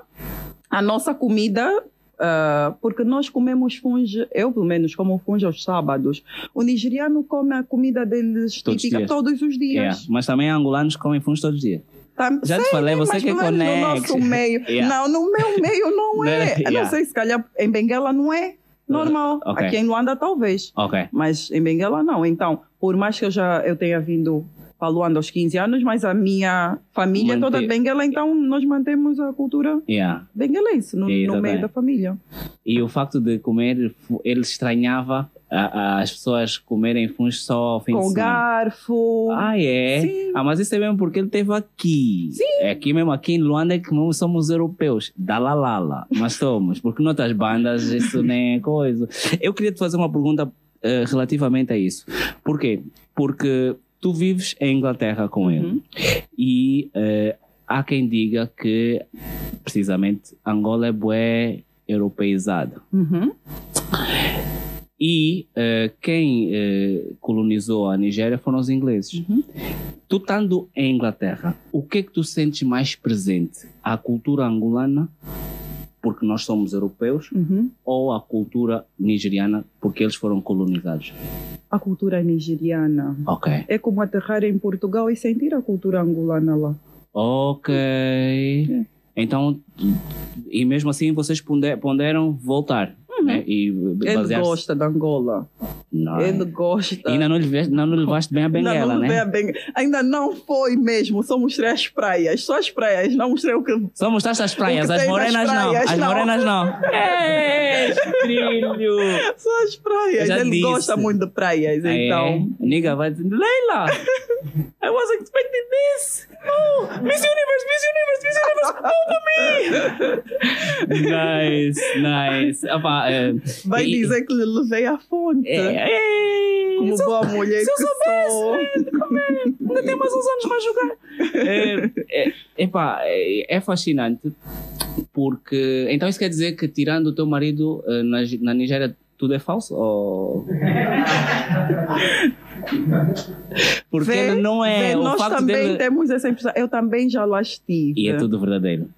a nossa comida, ah, porque nós comemos funge, eu pelo menos como funge aos sábados. O nigeriano come a comida deles Todos os típica dias. todos os dias. Yeah. Mas também angolanos comem fundos todos os dias. Tá- Já te falei, você que é pelo menos no nosso meio. [laughs] Yeah. Não, no meu meio não [laughs] é. Yeah. não sei, se calhar em Benguela não é normal. Ok. Aqui em Luanda talvez. Ok. Mas em Benguela não. Então, por mais que eu já eu tenha vindo para Luanda aos 15 anos, mas a minha família é toda. Benguela, então nós mantemos a cultura Yeah. benguelense no, no meio da família. E o facto de comer, ele estranhava a- a- as pessoas comerem fundos só ao fim de Com semana. garfo. Ah, é? Sim. Ah, mas isso é mesmo porque ele esteve aqui. Sim. É aqui mesmo, aqui em Luanda, é que somos europeus. Da lalala. Mas somos. Porque noutras bandas isso nem é coisa. Eu queria te fazer uma pergunta eh, relativamente a isso. Por quê? Porque tu vives em Inglaterra com ele. Uhum. E eh, há quem diga que, precisamente, Angola é bué europeizada. Uhum. E eh, quem eh, colonizou a Nigéria foram os ingleses. Uhum. Tu estando em Inglaterra, o que é que tu sentes mais presente? A cultura angolana, porque nós somos europeus, Uhum. ou a cultura nigeriana, porque eles foram colonizados? A cultura nigeriana. Ok. É como aterrar em Portugal e sentir a cultura angolana lá. Ok. Então, e mesmo assim vocês ponde- ponderam voltar. Né? E Ele basear-se- gosta da Angola. Não. Ele gosta. E ainda não lhe levaste- não levaste bem a benguela, não né? a Ainda não foi mesmo. Só mostrei as praias. Só as praias. Não mostrei o que. Só mostraste as praias, as morenas não. praias, As não. morenas não. [laughs] Ei, brilho! Só as praias. Ele disse. gosta muito de praias. Aí, Então. Nigga vai dizendo, Leila! [laughs] I was expecting this! Oh, Miss Universe, Miss Universe, Miss Universe, oh, for me! [laughs] nice, nice. Opa, é, Vai e- dizer que lhe levei à fonte. é, é, como se boa mulher se eu soubesse, sou. ainda tem mais uns anos para jogar. [laughs] É, é, epá, é, é fascinante porque. Então isso quer dizer que tirando o teu marido eh, na, na Nigéria tudo é falso? Ou... Porque Vê, ele não é. vê, o nós facto também dele. temos essa impressão. Eu também já lá estive. E é tudo verdadeiro.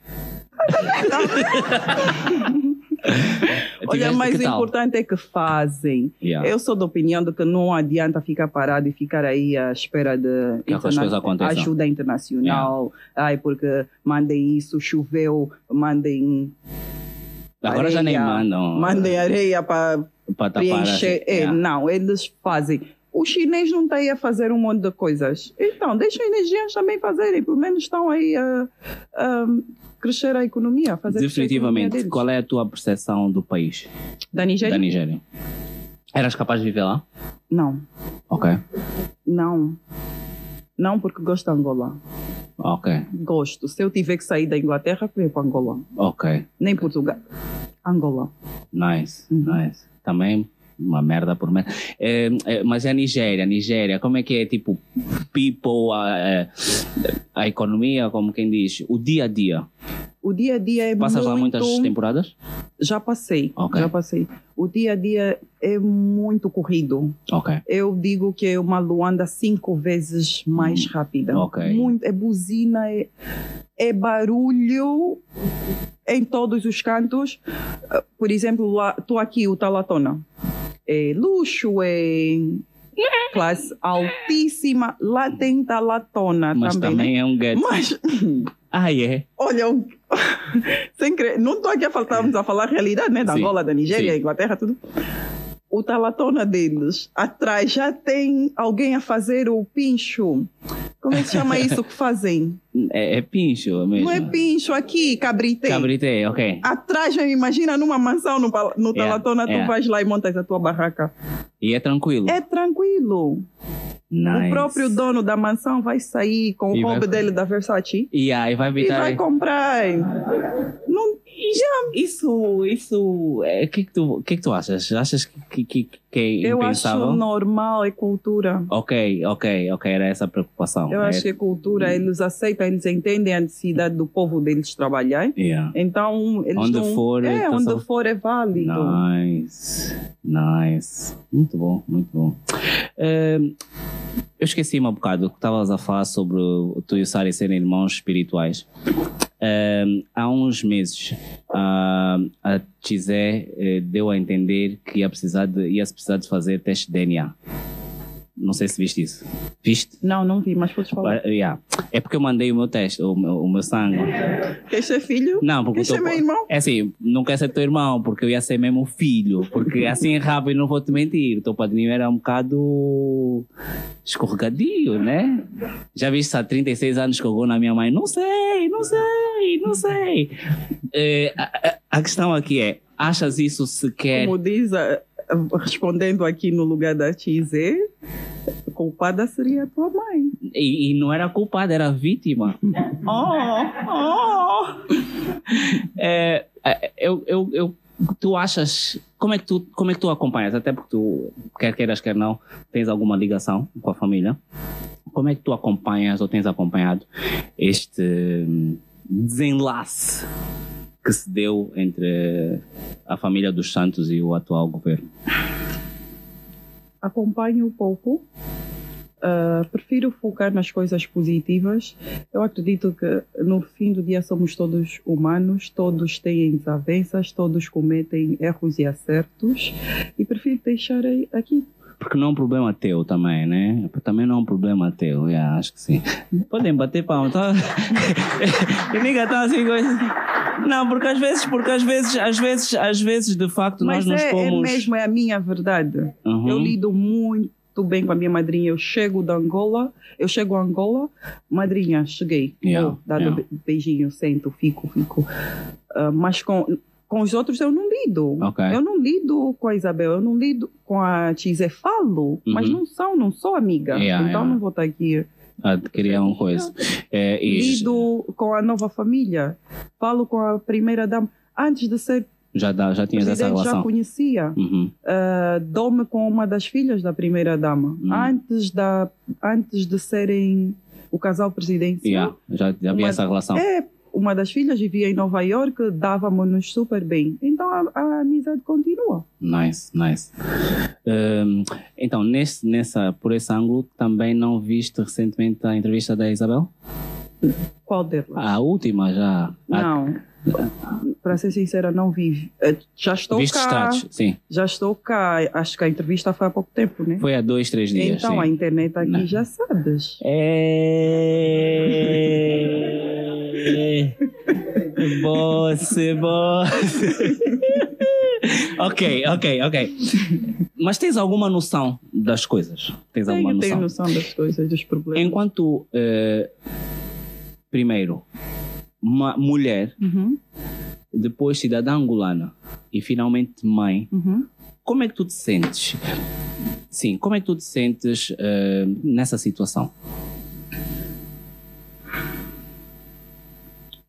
[laughs] [laughs] Olha, que tal? importante é que fazem. Yeah. Eu sou da opinião de que não adianta ficar parado e ficar aí à espera de Que interna- ajuda internacional. Ai, porque mandem isso, choveu, mandem, Agora já nem areia, mandam. mandem areia para preencher. É, Yeah. Não, eles fazem. Os chineses não estão aí a fazer um monte de coisas. Então, deixem os nigerianos também fazerem. Pelo menos estão aí a, a crescer a economia, fazer economia Definitivamente. deles. Qual é a tua percepção do país? Da Nigéria? Da Nigéria? Eras capaz de viver lá? Não, Ok. não. Não, porque gosto de Angola. Ok. Gosto. Se eu tiver que sair da Inglaterra, venho para Angola. Ok. Nem Portugal. Angola. Nice. Uhum. Nice. Também uma merda por merda. É, é, mas é a Nigéria, Nigéria, como é que é tipo people, a, a, economia, como quem diz, o dia a dia? O dia a dia é Passas lá muito... muitas temporadas? Já passei. Ok. Já passei. O dia a dia é muito corrido. Ok. Eu digo que é uma Luanda cinco vezes mais rápida. Hum, ok. Muito, é buzina, é, é barulho em todos os cantos. Por exemplo, lá, estou aqui, o Talatona. É luxo, é classe altíssima. Lá tem Talatona Mas também. também né? é um gueto. Mas, [laughs] Ah, é? olha, o- [laughs] sem crer, não estou aqui a falar, estamos a falar a realidade, né? Da Sim, Angola, da Nigéria, sim. Inglaterra, tudo. O talatona deles, atrás já tem alguém a fazer o pincho. Como é que chama isso que fazem? É, é pincho mesmo. Não é pincho, aqui, cabrite. Cabrité, ok. Atrás, imagina numa mansão no, no Yeah, talatona, tu yeah. vais lá e montas a tua barraca. E é tranquilo. É tranquilo. Nice. O próprio dono da mansão vai sair com E o roubo dele da Versace E aí vai e evitar. vai comprar. Não, Isso, isso, é, o que, que, tu, que que tu achas? Achas que, que, Eu impensável? acho normal, é cultura. Ok, ok, ok, era essa a preocupação. Eu é, acho que é cultura, eles aceitam, eles entendem a necessidade do povo deles trabalhar. yeah. Então, eles Onde não, for, é, tá onde só- for é válido. Nice, nice. Muito bom, muito bom. Ehm, eu esqueci-me um bocado que estavas a falar sobre tu e o Sari serem irmãos espirituais. Ehm, há uns meses, a, a Tizé eh, deu a entender que ia precisar de, ia precisar de fazer teste de DNA. Não sei se viste isso. Viste? Não, não vi, mas podes falar. Ah, yeah. É porque eu mandei o meu teste, o meu, o meu sangue. Queres ser filho? Não, porque Queres eu ser meu irmão? É assim, não quer ser teu irmão, porque eu ia ser mesmo filho. Porque assim rápido não vou te mentir. O teu padrinho era um bocado escorregadio, né? Já viste há 36 anos que eu vou na minha mãe? Não sei, não sei, não sei. É, a, a- a questão aqui é: achas isso sequer. Como diz, a- respondendo aqui no lugar da a culpada seria a tua mãe. E, e não era culpada, era vítima. [laughs] Oh, oh. É, é, eu, eu, eu, tu achas. Como é, que tu, como é que tu acompanhas? Até porque tu, quer queiras, quer não, tens alguma ligação com a família. Como é que tu acompanhas ou tens acompanhado este hum, desenlace que se deu entre a família dos Santos e o atual governo? acompanho um pouco. Ah, prefiro focar nas coisas positivas. Eu acredito que no fim do dia somos todos humanos, todos têm desavenças, todos cometem erros e acertos e prefiro deixar aqui. Porque não é um problema teu também, né? Também não é um problema teu, yeah, acho que sim. Podem bater palma, tá? [laughs] E ninguém tá assim, coisa. Não, porque às vezes, porque às vezes, às vezes, às vezes, de facto, Mas nós nos é, é pomos. mesmo, é a minha verdade. Uhum. Eu lido muito bem com a minha madrinha. Eu chego da Angola, eu chego a Angola, madrinha, cheguei. Yeah, Vou dar yeah. be- beijinho, sento, fico, fico. Ah, mas com, com os outros eu não lido. Ok. Eu não lido com a Isabel, eu não lido com a Tizé. Falo, mas Uhum. não são, não sou amiga. Yeah, então yeah. não vou estar aqui. a criar uma coisa. É, Lido com a nova família. Falo com a primeira dama. Antes de ser já, dá, já tinhas essa presidente, já relação. conhecia. Uhum. Uh, dou-me com uma das filhas da primeira dama. Hum. Antes, da, antes de serem o casal presidencial. Yeah, já, já havia Uma- essa relação. É, uma das filhas vivia em Nova York, dava-nos super bem. Então a, a amizade continua. Nice, nice. Hum, então, nesse, nessa, por esse ângulo, também não viste recentemente a entrevista da Isabel? Qual delas? A última já. A- Não. Para ser sincera, não vi. Eh, Já estou viste cá. status? Sim. Já estou cá. Acho que a entrevista foi há pouco tempo, né? Foi há dois, três dias. então sim. a internet aqui Não. já sabes. É... [laughs] Você, você. ok, ok, ok. Mas tens alguma noção das coisas? Tens alguma Tenho, noção? tenho noção das coisas, dos problemas. Enquanto, eh, primeiro, uma mulher, Uhum, depois cidadã angolana e finalmente mãe, uhum. como é que tu te sentes? Sim, como é que tu te sentes eh, nessa situação?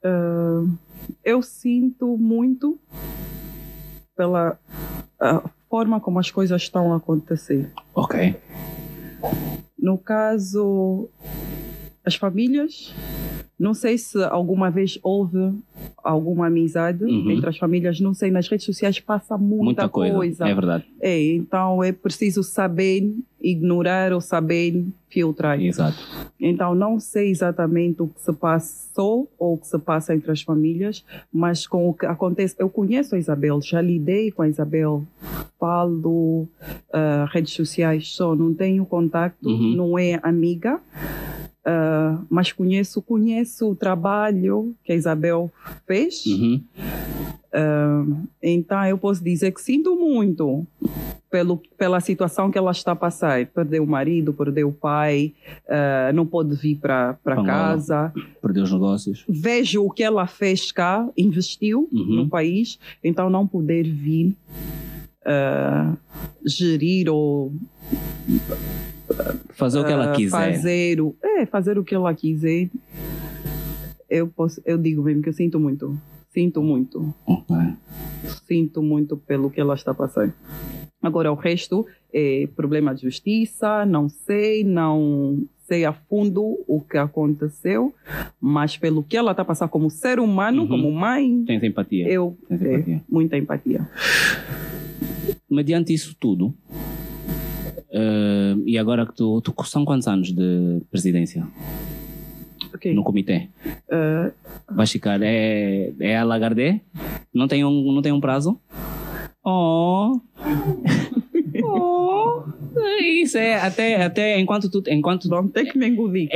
Ah, eu sinto muito pela a forma como as coisas estão a acontecer. Ok. No caso, as famílias, não sei se alguma vez houve alguma amizade Uhum. entre as famílias, não sei, nas redes sociais passa muita, Muita coisa. É verdade. É, então é preciso saber ignorar ou saber filtrar. Exato. Então, não sei exatamente o que se passou ou o que se passa entre as famílias, mas com o que acontece. Eu conheço a Isabel, já lidei com a Isabel, falo, ah, redes sociais só, não tenho contato, Uhum. não é amiga. Ah, mas conheço, conheço o trabalho que a Isabel fez, Uhum. ah, então eu posso dizer que sinto muito pelo, pela situação que ela está a passar. Perdeu o marido, perdeu o pai, ah, não pode vir para casa. Perdeu os negócios. Vejo o que ela fez cá, investiu Uhum. no país, então não poder vir gerir ou Fazer o que ela ah, quiser. fazer o é fazer o que ela quiser. Eu posso, eu digo mesmo que eu sinto muito. Sinto muito. Ok. Sinto muito pelo que ela está passando. Agora, o resto é problema de justiça, não sei, não sei a fundo o que aconteceu, mas pelo que ela está passando como ser humano, Uhum. como mãe, Tens empatia. eu Tens é, empatia. muita empatia. Mediante isso tudo, eh, e agora que tu, tu. São quantos anos de presidência Ok. no comitê? Eh, Vai ficar. É, é a Lagarde? Não tem um, não tem um prazo? Oh! [laughs] oh! Isso é até, até enquanto tu. Enquanto, vão ter que me engolir.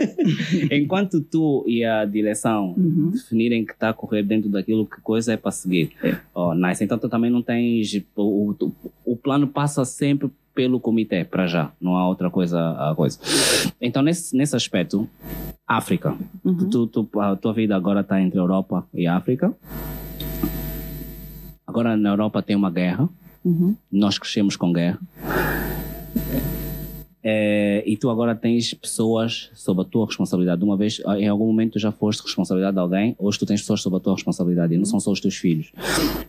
[laughs] enquanto tu e a direção Uhum. definirem que está a correr dentro daquilo que coisa é para seguir. É. Oh, nice. Então tu também não tens. O, o, o plano passa sempre pelo comitê, para já. Não há outra coisa coisa. Então, nesse, nesse aspecto, África. Uhum. Tu, tu, a tua vida agora está entre Europa e África. Agora na Europa tem uma guerra. Uhum. Nós crescemos com guerra. É, e tu agora tens pessoas sob a tua responsabilidade. Uma vez, em algum momento, tu já foste responsabilidade de alguém, hoje tu tens pessoas sob a tua responsabilidade e não são só os teus filhos.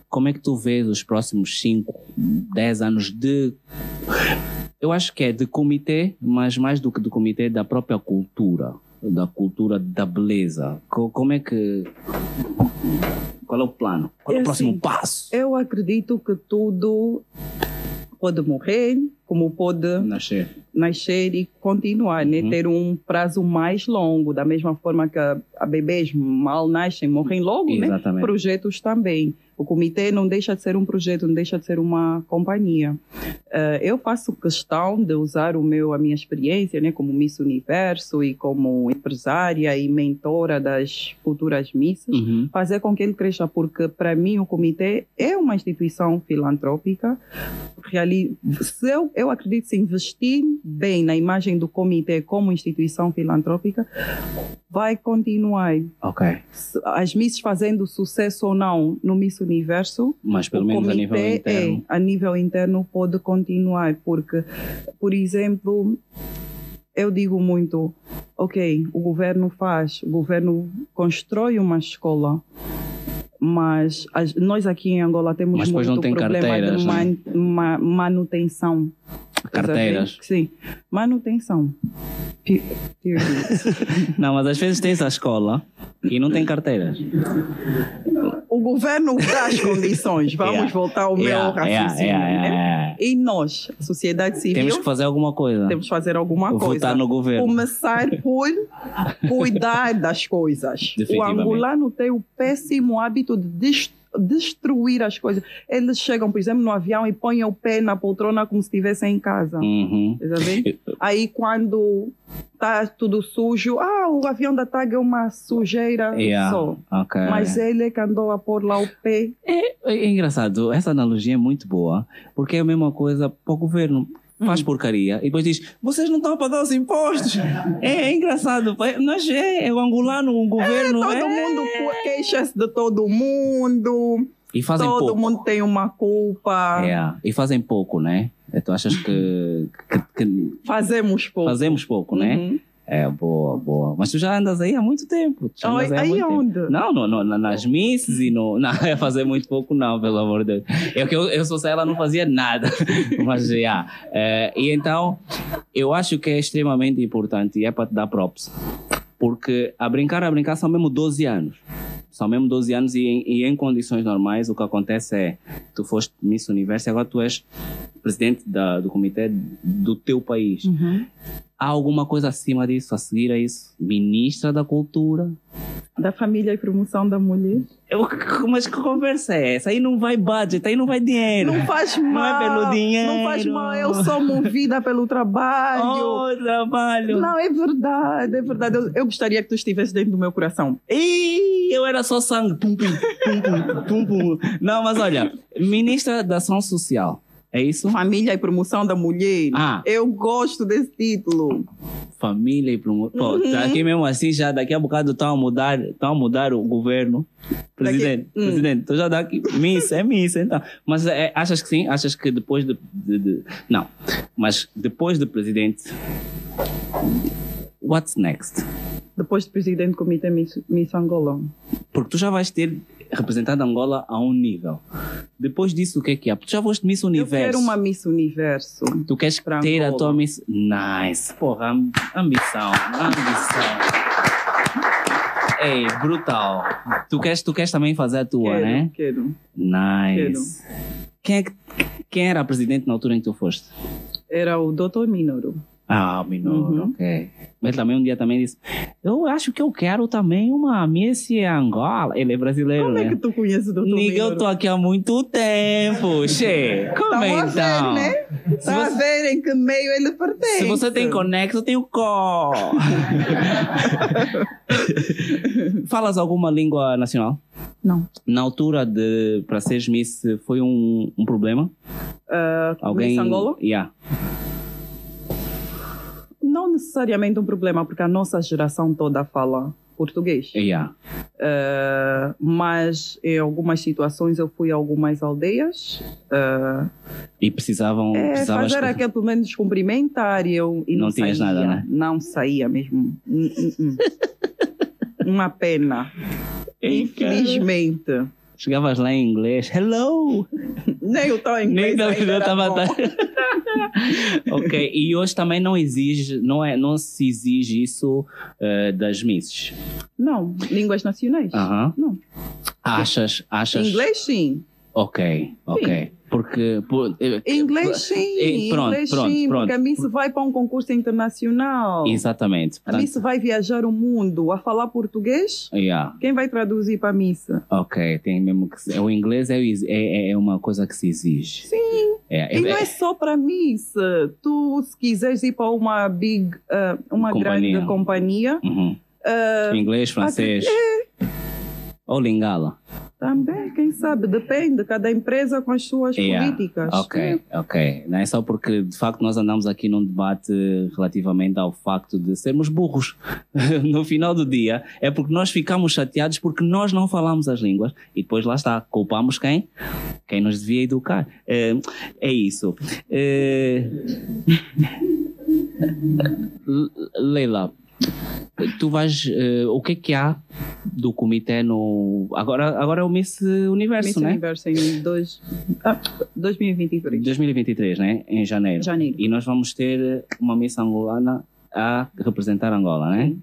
Como é que tu vês os próximos 5, 10 anos de. Eu acho que é de comitê, mas mais do que de comitê, da própria cultura, da cultura da beleza. Co- Como é que. Qual é o plano? Qual é, É o próximo assim, passo? Eu acredito que tudo pode morrer, como pode Nascer. nascer e continuar, né? Uhum. ter um prazo mais longo, da mesma forma que a, a bebês mal nascem, morrem logo, né? Projetos também. O comitê não deixa de ser um projeto, não deixa de ser uma companhia. Eh, eu faço questão de usar o meu, a minha experiência né, como Miss Universo e como empresária e mentora das futuras Misses, Uhum. fazer com que ele cresça, porque para mim o comitê é uma instituição filantrópica. Reali se eu, eu acredito se investir bem na imagem do comitê como instituição filantrópica, vai continuar. Ok. As Misses fazendo sucesso ou não no Miss Universo, Mas pelo menos a nível comitê interno. É, a nível interno pode continuar, porque, por exemplo, eu digo muito, ok, o governo faz, o governo constrói uma escola, mas as- nós aqui em Angola temos Mas muito não tem problema carteiras, de né? man- ma- manutenção. Carteiras. Sim, manutenção. [laughs] Não, mas às vezes tens a escola e não tem carteiras. Governo dá as [laughs] condições, vamos Yeah. voltar ao meu Yeah, yeah, raciocínio. yeah, né? E nós, a sociedade civil, Temos que fazer alguma coisa. temos que fazer alguma Votar coisa. no governo. Começar por cuidar das coisas. O angolano tem o péssimo hábito de dest- destruir as coisas. Eles chegam, por exemplo, no avião e põem o pé na poltrona como se estivessem em casa. Uhum. Aí quando tá tudo sujo, ah, o avião da TAG é uma sujeira Yeah. só. Ok. Mas ele é que andou a pôr lá o pé. É, é engraçado, essa analogia é muito boa, porque é a mesma coisa para o governo. Faz Hum. porcaria e depois diz: vocês não estão a pagar os impostos. [laughs] É, é engraçado. Nós é, é o angolano, o governo. Todo é. mundo queixa-se de todo mundo. E fazem todo pouco. mundo tem uma culpa. É, e fazem pouco, né? E Tu achas que, que- que Fazemos pouco. fazemos pouco, né? Uhum. É, boa, boa. Mas tu já andas aí há muito tempo. Tu já andas aí muito tempo. onde? Não, no, no, na- nas misses e no. Não, é [laughs] fazer muito pouco, não, pelo amor de Deus. Eu, que eu, eu sou ela não fazia nada. [laughs] Mas, já. É, e então, eu acho que é extremamente importante e é para te dar props. Porque a brincar, a brincar são mesmo 12 anos. São mesmo 12 anos e em, e em condições normais o que acontece é tu foste Miss Universo e agora tu és presidente da, do comitê do teu país. Uhum. Há alguma coisa acima disso, a seguir a isso? Ministra da Cultura? Da família e promoção da mulher. Eu, [laughs] mas que conversa é essa? Aí não vai budget, aí não vai dinheiro. Não faz Não é mal. pelo dinheiro. Não faz mal. Eu sou movida pelo trabalho. [laughs] Oh, trabalho. Não, é verdade, é verdade. Eu, eu gostaria que tu estivesse dentro do meu coração. Ih, eu era só sangue. Pum, pum, pum, pum, pum, pum. Não, mas olha, ministra da Ação Social. É isso? Família e promoção da mulher. Ah. Eu gosto desse título. Família e promoção. Uhum. tá aqui mesmo assim, já daqui a bocado estão a mudar, estão a mudar o governo. Presidente, Hum. presidente, tu já daqui. Miss, é miss, então. Mas é, achas que sim? Achas que depois de, de- de- Não. Mas depois do presidente. What's next? Depois de presidente do Comitê Miss, Miss Angola. Porque tu já vais ter representando Angola a um nível. Depois disso, o que é que há? Tu já foste Miss Eu Universo. quero uma Miss Universo. Tu queres ter a Angola. tua Miss... Nice. Porra, am- ambição. Ambição. Ei, brutal. Tu queres, tu queres também fazer a tua, quero, né? quero. Nice. Quem, é que, quem era a presidente na altura em que tu foste? Era o Dr. Minoro. Ah, Minoro, Uhum. ok. Mas também um dia também disse: Eu acho que eu quero também uma Miss Angola. Ele é brasileiro, Como né? é que tu conheces o Dr. Niga, eu tô aqui há muito tempo, che. Como [laughs] Tá então? ver, né? Se Tá a você- ver em que meio ele pertence. Se você tem conexo, eu tenho có. [laughs] Falas alguma língua nacional? Não. Na altura de para seres Miss foi um, um problema? Ah, Alguém? Miss Angola? Yeah. Não necessariamente um problema, porque a nossa geração toda fala português. Yeah. Ah, mas em algumas situações eu fui a algumas aldeias. ah, E precisavam. é, precisavas fazer aquele pelo menos cumprimentar e eu e não, Não tinhas saía. nada, né? Não saía mesmo. Hum, hum, hum. [laughs] Uma pena. Infelizmente. Chegavas lá em inglês. Hello! Nem em Nem inglês. da ainda estava. [laughs] ok, e hoje também não exige, não, é, não se exige isso eh, das misses. Não, línguas nacionais. Aham. Não. Achas, achas. Inglês sim. Ok, ok. Porque. Por, Inglês sim. Pronto, Inglês pronto, sim. pronto. Porque a Miss vai para um concurso internacional. Exatamente. A Miss vai viajar o mundo a falar português. yeah, Quem vai traduzir para a Miss? ok, tem mesmo que. se- O inglês é, é, é uma coisa que se exige. Sim. É, E não é, é só para Miss. Tu, se quiseres ir para uma big, ah, uma Companhia. grande companhia, uhum. ah, Inglês, francês. Ou lingala. Também, quem sabe, depende, cada empresa com as suas Yeah. políticas. Ok, ok. Não é só porque de facto nós andamos aqui num debate relativamente ao facto de sermos burros. [laughs] no final do dia é porque nós ficamos chateados porque nós não falamos as línguas e depois lá está, culpamos quem? Quem nos devia educar. É, é isso. É... Le- [laughs] Leila, tu vais. eh, o que é que há do comitê no. Agora, agora é o Miss Universo, Miss né? Universo em dois, ah, 2023. 2023, né? Em janeiro. Janeiro. E nós vamos ter uma Miss Angolana a representar Angola, né?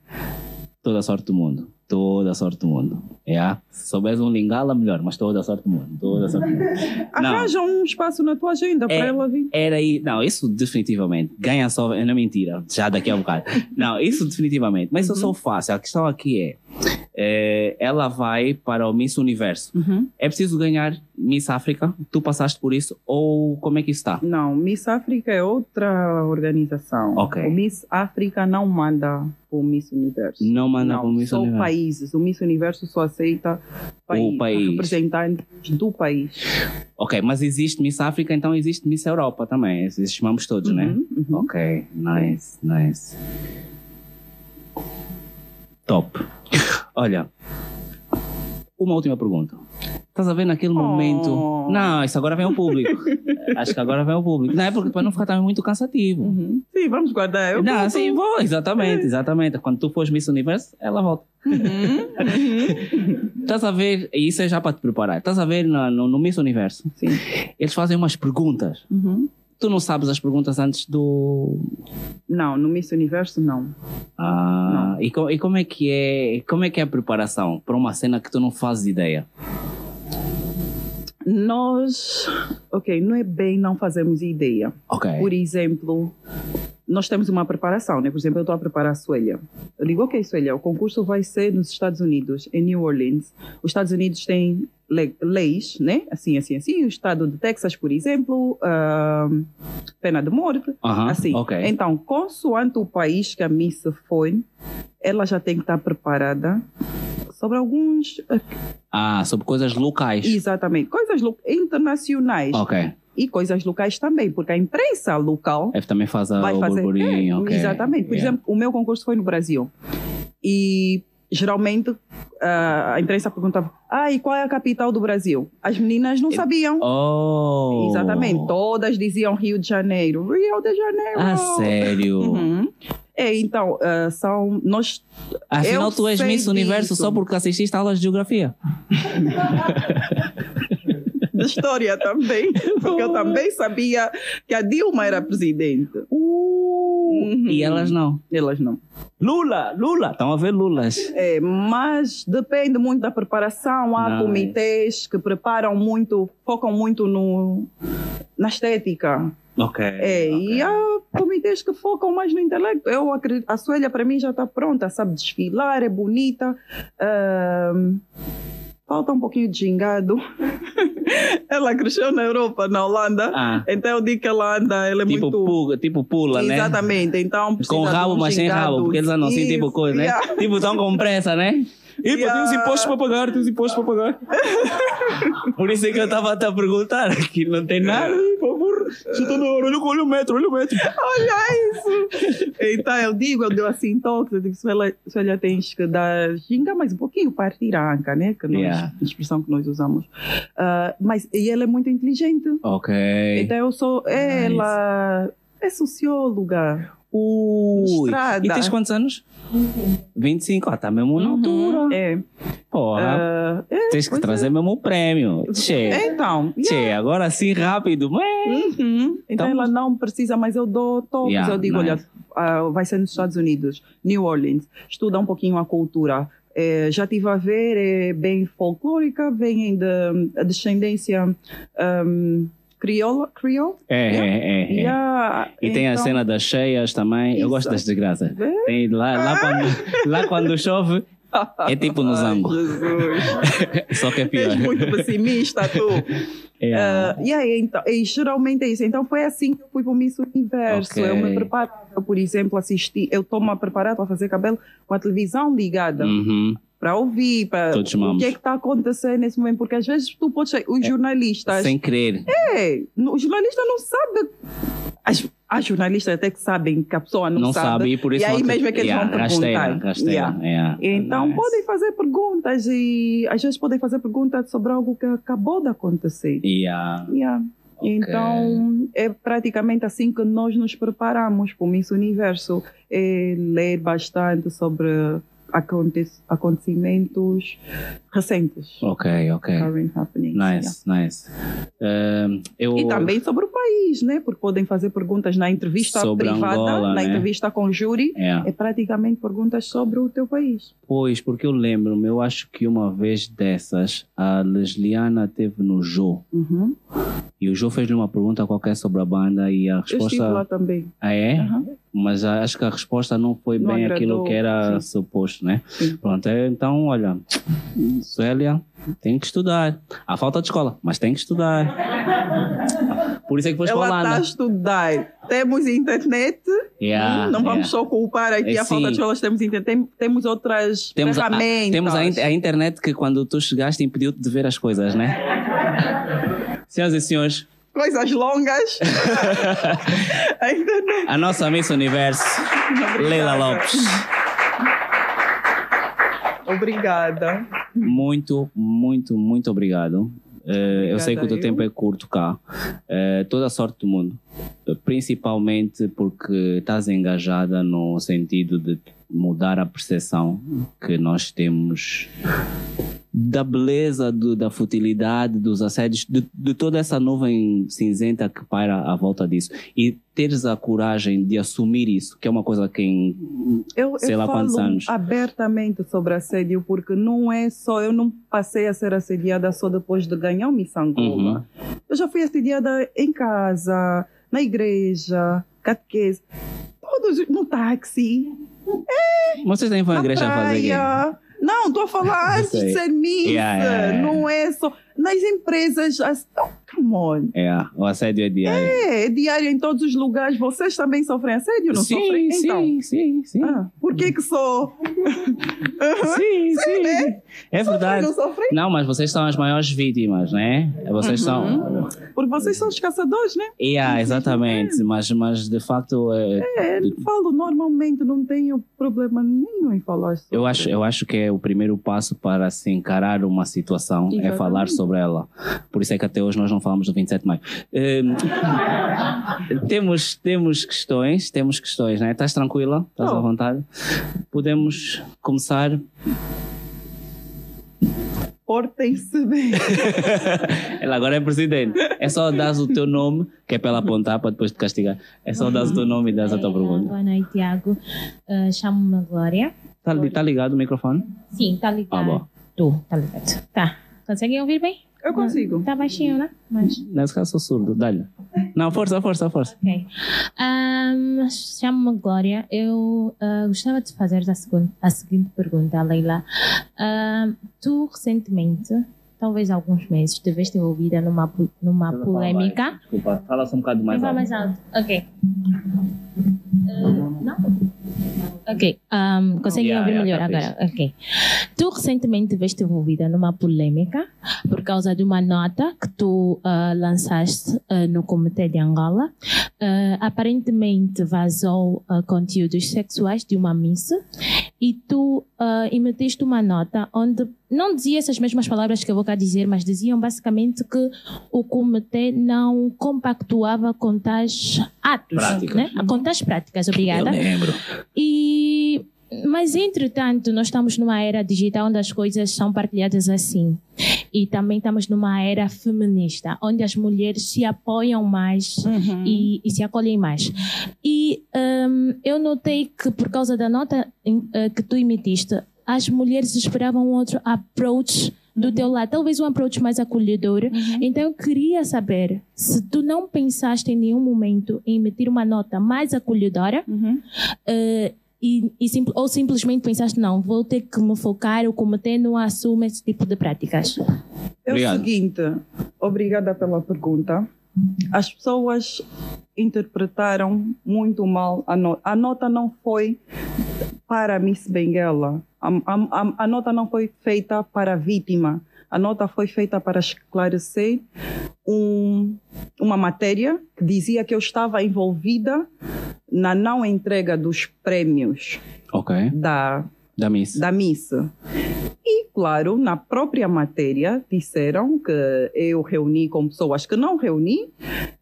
Toda a sorte do mundo. Toda a sorte do mundo. É? Se souberes um lingala, melhor, mas toda a sorte do mundo. Toda a sorte do mundo. [laughs] Não. Arranja um espaço na tua agenda É. para ela vir. Era aí. Não, isso definitivamente. Ganha só. Não é mentira. Já daqui a um bocado. Não, isso definitivamente. Mas Uhum. só fácil. A questão aqui é, é. Ela vai para o Miss Universo. É preciso ganhar Miss África? Tu passaste por isso? Ou como é que está? Não, Miss África é outra organização. Ok. O Miss África não manda para o Miss Universo. Não manda não, para o Miss só Universo. países. O Miss Universo só aceita país, país. representantes do país. Ok, mas existe Miss África, então existe Miss Europa também. Esses chamamos todos, né? Uhum, uhum. Ok, nice, nice. Top. Olha, uma última pergunta. Estás a ver naquele momento. Não, isso agora vem ao público. [laughs] Acho que agora vem ao público. Não é porque para não ficar também muito cansativo. Uhum. Sim, vamos guardar. Eu não, sim, vou, exatamente, exatamente. Quando tu fores Miss Universo, ela volta. Uhum, uhum. [laughs] Estás a ver, e isso é já para te preparar. Estás a ver no, no, no Miss Universo. Sim. Eles fazem umas perguntas. Uhum. Tu não sabes as perguntas antes do. Não, no Miss Universo não. Ah, e, co- e como é que é, como é que é a preparação para uma cena que tu não fazes ideia? Nós, ok, não é bem não fazemos ideia. Ok. Por exemplo, nós temos uma preparação, né? Por exemplo, eu estou a preparar a Suélia. Eu digo, ok, Suélia, o concurso vai ser nos Estados Unidos, em New Orleans. Os Estados Unidos têm leis, né? Assim, assim, assim. O estado de Texas, por exemplo, ah, pena de morte. Aham, assim. ok. Então, consoante o país que a Miss foi, ela já tem que estar preparada sobre alguns, ah, Ah, sobre coisas locais. exatamente, coisas lo- internacionais Ok. e coisas locais também, porque a imprensa local F também faz a, vai fazer. É. Exatamente. Por Yeah. exemplo, o meu concurso foi no Brasil. E geralmente ah, a imprensa perguntava: ah, e qual é a capital do Brasil? As meninas não sabiam. Oh! Exatamente. Todas diziam Rio de Janeiro. Rio de Janeiro. Ah, sério? Uhum. É, então, ah, são. Nós. Afinal, tu és Miss Universo disso. só porque assististe aulas de geografia. [laughs] De [laughs] história também. Porque eu também sabia que a Dilma era presidente. Uhum. E elas não. Elas não. Lula, Lula. Estão a ver Lulas. É, mas depende muito da preparação. Há Nice. comitês que preparam muito, focam muito no, na estética. Ok. É, e há comitês que focam mais no intelecto. Eu acredito, a Suélia para mim já está pronta, sabe desfilar, é bonita. Ahm, falta um pouquinho de gingado. [laughs] ela cresceu na Europa, na Holanda. Ah, Então eu digo que ela anda, ela é tipo, muito. pula, tipo pula, né? Exatamente, então Com rabo, um mas sem rabo, porque eles andam assim, tipo coisa, né? yeah. [laughs] Tipo, estão com pressa, né? [laughs] E Yeah. tem os impostos para pagar, tem os impostos para pagar. Por isso é que eu estava a te perguntar, que não tem nada, Se está na hora, olha, o metro, olha o metro. Olha isso! Então eu digo, eu dou assim toques, eu digo, Suela, Suela tens que dar ginga mais um pouquinho para tirar a anca, né? Que nós, Yeah. a expressão que nós usamos. Ah, mas e ela é muito inteligente. Ok. Então eu sou, ela é socióloga. Ui. Estrada. E tens quantos anos? 25. Ah, tá mesmo na Uhum, altura. É. Porra, Ah, é, tens que pois trazer mesmo o prêmio. Tchê. Então, Tchê, agora assim rápido. Uhum. Então, Então- ela não precisa, mas eu dou toques. Yeah, eu digo, nice. olha, ah, vai ser nos Estados Unidos, New Orleans, estuda um pouquinho a cultura. É, já estive a ver, é bem folclórica, vem da da descendência um, crioula. crioula? É, Yeah. é, é. é. Yeah, E tem a então- cena das cheias também. Eu gosto das desgraças. Vê? Tem lá, lá, quando, lá quando chove, é tipo no Ai, zango. Jesus. [laughs] Só que é pior. És muito pessimista, tu. [laughs] É. Ah, e aí, então, e geralmente é isso. Então foi assim que eu fui para o Miss Universo. Ok. Eu me preparava, por exemplo, assisti, eu estou-me a preparar para fazer cabelo com a televisão ligada, Uhum. para ouvir, para Todos o mamos. que é que está acontecendo nesse momento, porque às vezes tu podes ser, os jornalistas, Sem querer. é, o jornalista não sabe. As, há jornalistas até que sabem que a pessoa não, Não sabe, e por isso E aí mesmo é que eles Yeah, vão rasteira, perguntar. rasteira, Yeah. yeah. Então Nice. podem fazer perguntas e às vezes podem fazer perguntas sobre algo que acabou de acontecer. Yeah. Yeah. Ok. Então, é praticamente assim que nós nos preparamos para o Miss Universo. É ler bastante sobre acontecimentos recentes. Ok, ok. Current happenings. Nice, nice. Um, eu, yeah. E também sobre o país, né? Porque podem fazer perguntas na entrevista Sobre privada, Angola, na né? entrevista com o júri. Yeah. É praticamente perguntas sobre o teu país. Pois, porque eu lembro-me, eu acho que uma vez dessas, a Lesliana teve no Jô. Uhum. E o Jô fez-lhe uma pergunta qualquer sobre a banda e a Eu estive lá resposta. também. Ah, é? Uhum. Mas a- acho que a resposta não foi Não bem agradou, aquilo que era sim. suposto, né? Sim. Pronto, é, então, olha, Célia, tem que estudar. Há falta de escola, mas tem que estudar. Por isso é que foste para a Ela está a Holanda. estudar. Temos internet. Yeah, não vamos yeah. só culpar aqui É, a falta de escolas, temos, internet, temos outras Temos a, a- ferramentas. temos a, a internet que quando tu chegaste impediu-te de ver as coisas, né? [laughs] Senhoras e senhores, Coisas longas. [laughs] a nossa Miss Universo, Leila Lopes. Obrigada. Muito, muito, muito obrigado. Eh, eu sei que o teu Obrigada, tempo é curto cá. Eh, toda a sorte do mundo. Principalmente porque estás engajada no sentido de mudar a percepção que nós temos da beleza, do- da futilidade, dos assédios, de, de toda essa nuvem cinzenta que paira à volta disso. E teres a coragem de assumir isso, que é uma coisa que em Eu, Sei eu lá falo quantos anos. abertamente sobre assédio, porque não é só. Eu não passei a ser assediada só depois de ganhar o Miss Angola. Uhum. Eu já fui assediada em casa, na igreja, catequese, todos no táxi, Vocês têm foi na a igreja a fazer quê? Não, estou a falar antes de ser Miss. Yeah, yeah, yeah. Não é só. Nas empresas. as- on. É, o assédio é diário. É, é diário em todos os lugares. Vocês também sofrem assédio, não sofrem? sim, Então, sim, sim, sim. ah, por que que sou? [laughs] Sim, sim. né? É verdade. Não sofrem? Não, mas vocês são as maiores vítimas, né? Vocês são. Porque vocês são os caçadores, né? Yeah, exatamente. Mas, mas de facto. É, É, falo normalmente, não tenho problema nenhum em falar sobre. eu, acho, eu acho que é o primeiro passo para se encarar uma situação é Exatamente. falar sobre ela. Por isso é que até hoje nós não falamos do 27 de maio. Hum, temos, temos questões, temos questões, né? Estás tranquila? Estás à vontade? Podemos começar. Portem-se bem. [laughs] Ela agora é presidente. É só dar o teu nome, que é para ela apontar para depois te castigar. É só dar o teu nome e dar a tua pergunta. Boa noite, Tiago. Uh, Chamo-me Glória. Está tá ligado o microfone? Sim, está Ah, ligado. bom. Tô, tá ligado. Tá. Conseguem ouvir bem? Eu consigo. Tá baixinho, né? Mas, Nesse caso sou surdo. Dá-lhe. Não, força, força, força. ok. Um, Chamo-me Glória. Eu uh, gostava de fazer a, segun- a seguinte pergunta, Leila. Um, tu, recentemente, talvez alguns meses, te veste envolvida numa, numa polêmica. Desculpa, fala só um bocado mais Fala alto. mais alto. Ok. Uh, não? Ok. Um, conseguem Yeah, ouvir yeah, melhor agora? Ok. Tu recentemente veste envolvida numa polêmica por causa de uma nota que tu ah, lançaste ah, no Comitê de Angola. Ah, aparentemente vazou ah, conteúdos sexuais de uma missa e tu ah, emitiste uma nota onde não dizia essas mesmas palavras que eu vou cá dizer, mas diziam basicamente que o comitê não compactuava com tais atos, Práticas. né? com tais práticas. Obrigada. Eu lembro. E mas entretanto, nós estamos numa era digital onde as coisas são partilhadas assim. E também estamos numa era feminista, onde as mulheres se apoiam mais Uhum. e, e se acolhem mais. E hum, eu notei que por causa da nota em- eh, que tu emitiste, as mulheres esperavam outro approach do teu lado, talvez um approach mais acolhedor. Então eu queria saber se tu não pensaste em nenhum momento em emitir uma nota mais acolhedora Uhum. eh, e, e sim- ou simplesmente pensaste, não, vou ter que me focar, o comitê não assume esse tipo de práticas. É Obrigado. o seguinte, obrigada pela pergunta. As pessoas interpretaram muito mal a nota. A nota não foi para Miss Benguela. A, a- a- nota não foi feita para a vítima. A nota foi feita para esclarecer um- uma matéria que dizia que eu estava envolvida na não entrega dos prêmios Ok. da Da Miss. da missa. E, claro, na própria matéria disseram que eu reuni com pessoas que não reuni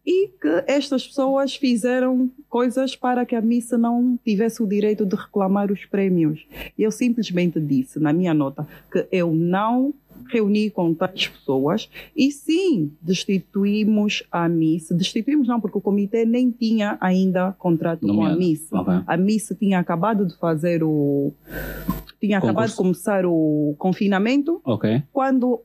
e que estas pessoas fizeram coisas para que a missa não tivesse o direito de reclamar os prêmios. E eu simplesmente disse na minha nota que eu não reuni com tais pessoas e sim destituímos a missa. Destituímos não, porque o comitê nem tinha ainda contrato com a missa. Ok. A missa tinha acabado de fazer o. Tinha acabado de Concurso. começar o confinamento Ok. quando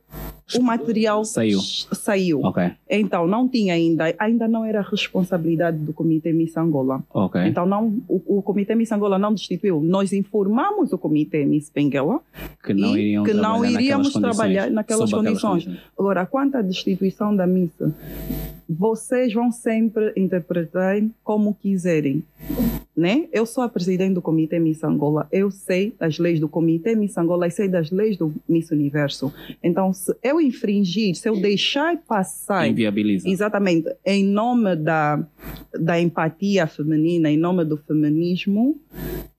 o material Saiu. saiu. Ok. Então, não tinha ainda, ainda não era responsabilidade do Comitê Miss Angola. Ok. Então, não, o, o Comitê Miss Angola não destituiu. Nós informamos o Comitê Miss Benguela. que não iriam que não naquelas iríamos condições, trabalhar naquelas aquelas condições. Agora, quanto à destituição da missa, vocês vão sempre interpretar como quiserem. Né? Eu sou a presidente do Comitê Miss Angola, eu sei das leis do Comitê Miss Angola e sei das leis do Miss Universo. Então, se eu infringir, se eu deixar passar Inviabiliza. Exatamente. Em nome da, da empatia feminina, em nome do feminismo,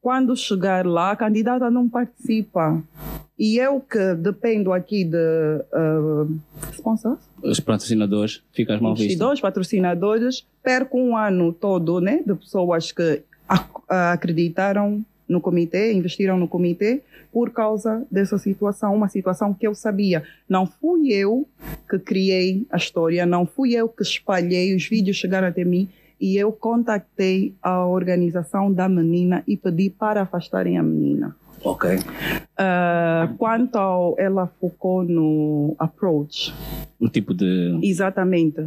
quando chegar lá, a candidata não participa. E eu que dependo aqui de uh, sponsors, Os patrocinadores ficam mal vistos. investidores, patrocinadores, perco um ano todo né, de pessoas que ac- acreditaram no comitê, investiram no comitê por causa dessa situação, uma situação que eu sabia. Não fui eu que criei a história, não fui eu que espalhei, os vídeos chegaram até mim e eu contactei a organização da menina e pedi para afastarem a menina. Ok. Ah, quanto ao, ela focou no approach, Um tipo de. Exatamente.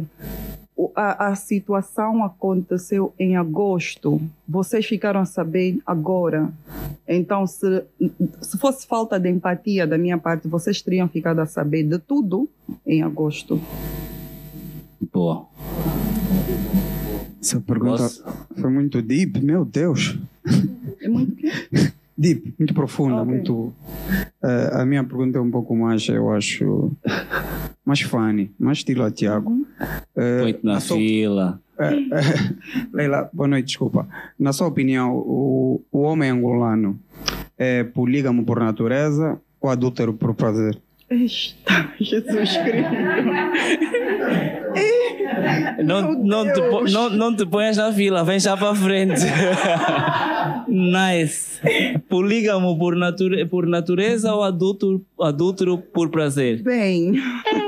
A, a situação aconteceu em agosto. Vocês ficaram a saber agora. Então, se, se fosse falta de empatia da minha parte, vocês teriam ficado a saber de tudo em agosto. Boa. Essa pergunta Posso? foi muito deep, meu Deus. É muito? [laughs] deep, muito profunda, Ok. muito. eh, a minha pergunta é um pouco mais, eu acho, mais funny, mais estilo a Tiago. Eh, Põe-te na a sua- fila. eh, [laughs] eh, Leila, boa noite, desculpa. Na sua opinião, o, o homem angolano é polígamo por natureza ou adúltero por prazer? Está, Jesus Cristo. [laughs] Não, não, te, não, não te ponhas na fila, vem já para frente. [laughs] nice. Polígamo por, nature, por natureza ou adulto, adúltero por prazer? Bem,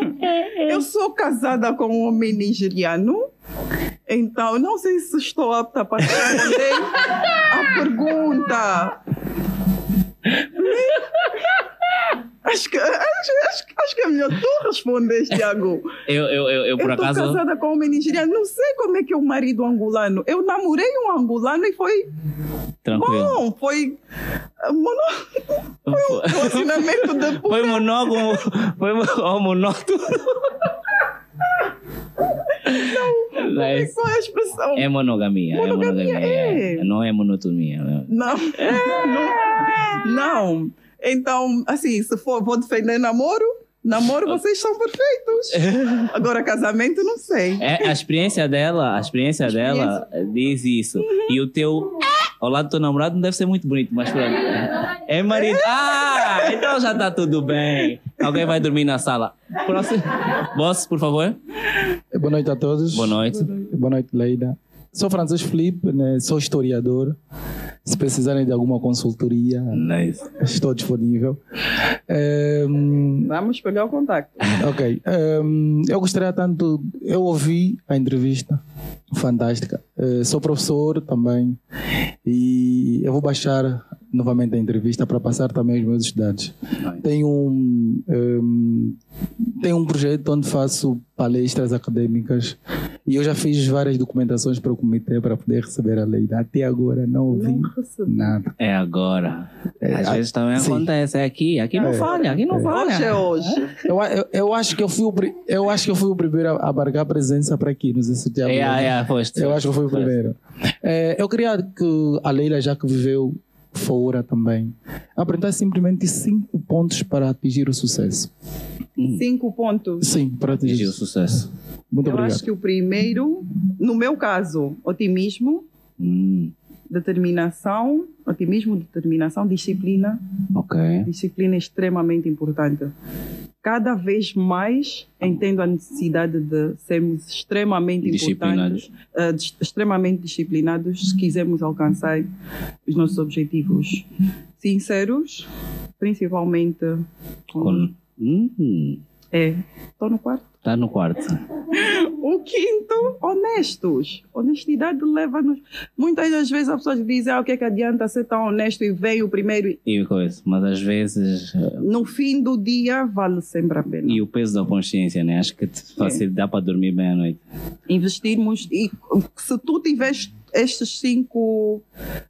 [laughs] eu sou casada com um homem nigeriano, então não sei se estou apta para responder a pergunta. [laughs] Acho que, acho, acho, acho que é melhor tu responder, Tiago. [laughs] Eu, eu, eu, eu por eu estou acaso. casada com um nigeriano, não sei como é que é o marido angolano. Eu namorei um angolano e foi Tranquilo. bom, foi ah, mono- [laughs] Foi, relacionamento de [laughs] foi monógamo. Foi mo- ó, monótono. Nice. Qual é a expressão? É monogamia. Monogamia, é monogamia. é. é. Não é monotonia. né? Não. não. Não. Então, assim, se for, vou defender namoro, namoro vocês são perfeitos. [laughs] Agora, casamento, não sei. É, a experiência dela, a experiência dela diz isso. E o teu. Ao lado do teu namorado não deve ser muito bonito, mas pronto. É marido. Ah, então já tá tudo bem. Alguém vai dormir na sala. Próximo. Boss, por favor. Boa noite a todos. Boa noite. Boa noite, Leida. Sou Francisco Felipe, né? sou historiador. Se precisarem de alguma consultoria, Nice. estou disponível. Ehm, Vamos pegar o contacto. ok. Ehm, eu gostaria tanto. Eu ouvi a entrevista, fantástica. Eh, sou professor também e eu vou baixar novamente a entrevista para passar também aos meus estudantes. Tenho um, ehm, tenho um projeto onde faço palestras acadêmicas e eu já fiz várias documentações para o comitê para poder receber a lei. Até agora não ouvi Não nada. É agora. Às a- vezes também sim. acontece. É aqui. Aqui não falha. Aqui não falha. Hoje é hoje. Eu, eu, eu acho que eu fui o, eu acho que eu fui o primeiro a a marcar presença para aqui, não sei se É, é, foste. Eu acho que eu fui o primeiro. É, eu queria que a Leila, já que viveu fora também, apresentasse simplesmente cinco pontos para atingir o sucesso. Cinco pontos. Sim, para atingir Atingiu o sucesso. Muito Eu obrigado. acho que o primeiro, no meu caso, otimismo, Hum, determinação, otimismo, determinação, disciplina. ok. Disciplina é extremamente importante. Cada vez mais entendo a necessidade de sermos extremamente Disciplinados. importantes, dis- extremamente disciplinados se quisermos alcançar os nossos objetivos. Sinceros, principalmente. Com- Hum, É, estou no quarto. Tá no quarto. O quinto, honestos. Honestidade leva-nos. Muitas das vezes as pessoas dizem: ah, o que é que adianta ser tão honesto e vem o primeiro. e- coisa. Mas às vezes. No fim do dia, vale sempre a pena. E o peso da consciência, né? Acho que te facilita, dá para dormir bem à noite. investirmos e se tu tiveres estes cinco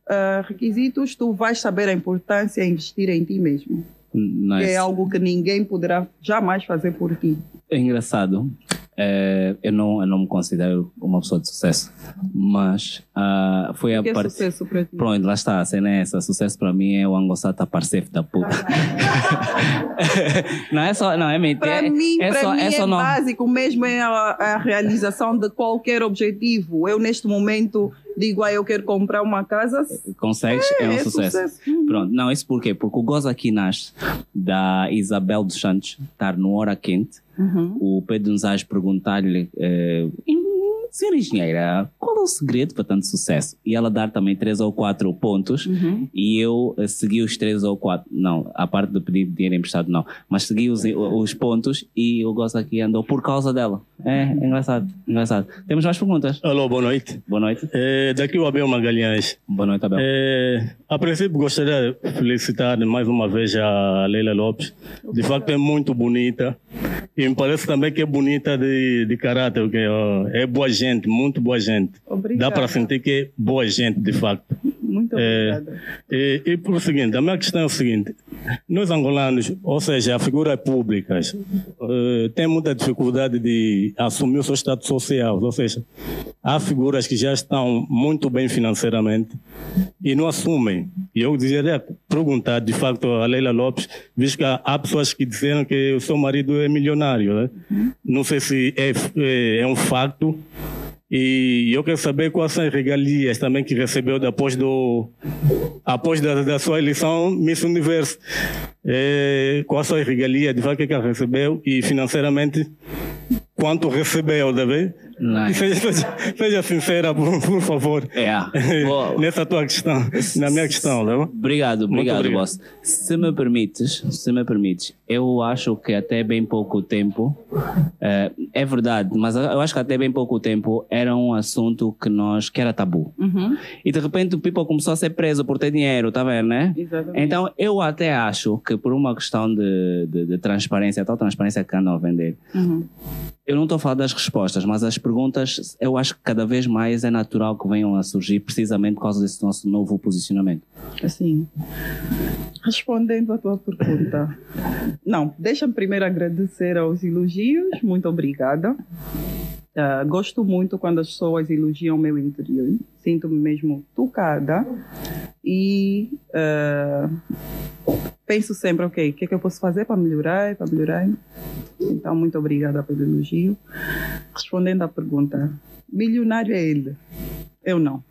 ah, requisitos, tu vais saber a importância de investir em ti mesmo. Nice. Que é algo que ninguém poderá jamais fazer por ti. É engraçado. É, eu, não, eu não me considero uma pessoa de sucesso, mas ah, foi a que é parte. sucesso para ti? Pronto, lá está, a cena é essa. Sucesso para mim é o Angosata Parcef da puta. [laughs] não é só, não é mentira. Para é, mim, é para só, mim é é, só não. básico mesmo é a, a realização de qualquer objetivo. Eu, neste momento, digo, ah, eu quero comprar uma casa. Consegues, é, um sucesso. Uhum. Pronto, não, isso por quê? Porque o Goza aqui nasce da Isabel dos Santos, estar no Hora Quente. Uhum. O Pedro Nzás perguntar-lhe, eh, senhora engenheira, qual é o segredo para tanto sucesso? E ela dar também três ou quatro pontos Uhum. e eu eh, segui os três ou quatro, não, a parte de pedir dinheiro emprestado não, mas segui os, os pontos e o Goza aqui andou por causa dela. É, é engraçado, engraçado. Temos mais perguntas? Alô, boa noite. Boa noite. É, daqui o Abel Magalhães. Boa noite, Abel. É, a princípio, gostaria de felicitar mais uma vez a Leila Lopes. De facto, é muito bonita. E me parece também que é bonita de, de caráter. Que, ó, é boa gente, muito boa gente. Obrigada. Dá para sentir que é boa gente, de facto. Muito É, obrigada. E, e por seguinte, a minha questão é o seguinte: nós angolanos, ou seja, figuras públicas, eh, têm muita dificuldade de assumir o seu status social. Ou seja, há figuras que já estão muito bem financeiramente e não assumem. E eu desejaria perguntar, de facto, a Leila Lopes, visto que há pessoas que disseram que o seu marido é milionário. Né? Não sei se é, é, é um facto. E eu quero saber quais são as regalias também que recebeu depois do após da, da sua eleição Miss Universo. É, quais são as regalias de que ela recebeu e financeiramente quanto recebeu, tá bem? Nice. Seja, sincera, por, por favor. É. [laughs] Nessa tua questão, na minha questão, tá bom? Obrigado, obrigado, obrigado, boss. Se me permites, se me permites, eu acho que até bem pouco tempo, é, é verdade, mas eu acho que até bem pouco tempo era um assunto que nós, que era tabu. Uhum. E de repente o people começou a ser preso por ter dinheiro, tá vendo, né? Exatamente. Então eu até acho que por uma questão de, de, de transparência, tal transparência que andam a vender, uhum. Eu não estou a falar das respostas, mas as perguntas, eu acho que cada vez mais é natural que venham a surgir precisamente por causa desse nosso novo posicionamento. Assim, respondendo à tua pergunta, não, deixa-me primeiro agradecer aos elogios, muito obrigada. Uh, gosto muito quando as pessoas elogiam o meu interior, sinto-me mesmo tocada e uh, penso sempre, ok, o que é que eu posso fazer para melhorar, para melhorar. Então, muito obrigada pelo elogio. Respondendo à pergunta, milionário é ele, eu não.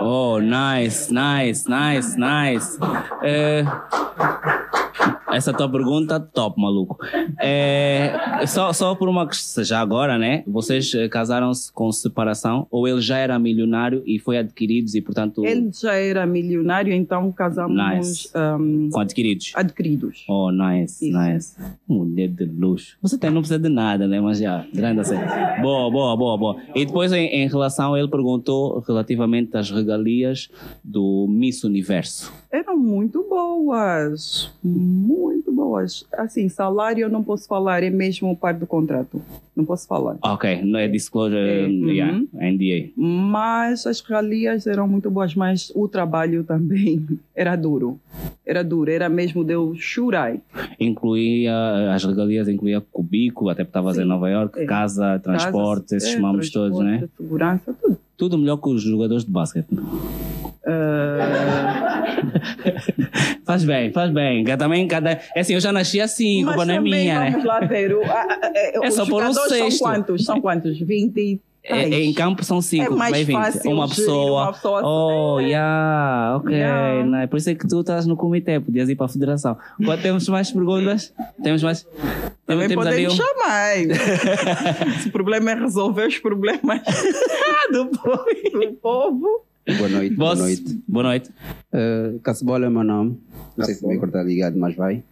Oh, nice, nice, nice, nice. É, essa tua pergunta, top, maluco. É, só, só por uma questão, já agora, né? Vocês eh, casaram-se com separação ou ele já era milionário e foi adquirido e, portanto. Ele já era milionário, então casamos nice. um, com adquiridos. Adquiridos. Oh, nice, Isso. nice. Mulher de luxo. Você tem, não precisa de nada, né? Mas já, grande assim. Boa, boa, boa, boa. E depois, em, em relação, ele perguntou relativamente às regalias do Miss Universo. Eram muito boas. Muito boas. Assim, salário eu não posso falar, é mesmo parte do contrato. Não posso falar. Ok, não é disclosure, é, yeah, uhum. NDA. Mas as regalias eram muito boas, mas o trabalho [laughs] também era duro. Era duro, era mesmo de eu chorar. Incluía, as regalias incluía cubículo, até porque estavas em Nova York, é. casa, transporte, casa, esses é, mamos todos, né? Segurança, tudo. Tudo melhor que os jogadores de basquete. Uh... [laughs] faz bem, faz bem. Também, cada... É assim, eu já nasci assim, culpa não é minha, né? Lá a, é só por um sexto. São quantos? São quantos? 20 é, em campo são cinco, é mais vai 20. Fácil uma pessoa. Uma pessoa oh, assim, yeah, ok. Yeah. Né? Por isso é que tu estás no comitê, podias ir para a federação. Quando temos mais perguntas? Temos mais. Também temos podem um... chamar. [laughs] Se o problema é resolver os problemas [laughs] do povo. Boa noite, boa noite. Boa noite. Uh, Caçebola é meu nome. Não sei se vai cortar ligado, mas vai.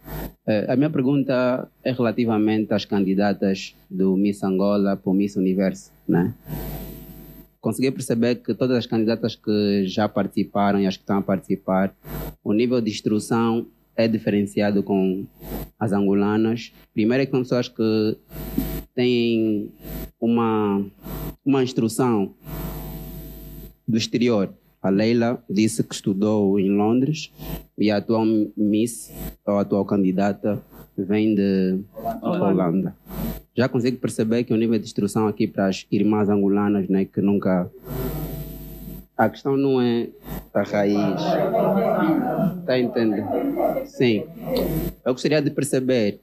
Uh, a minha pergunta é relativamente às candidatas do Miss Angola para o Miss Universo, né? Consegui perceber que todas as candidatas que já participaram e as que estão a participar, o nível de instrução é diferenciado com as angolanas. Primeiro é que são pessoas que têm uma, uma instrução do exterior. A Leila disse que estudou em Londres e a atual Miss, ou a atual candidata, vem de Holanda. Holanda. Já consigo perceber que o nível de instrução aqui para as irmãs angolanas, né, que nunca. A questão não é a raiz. Está entendendo? Sim. Eu gostaria de perceber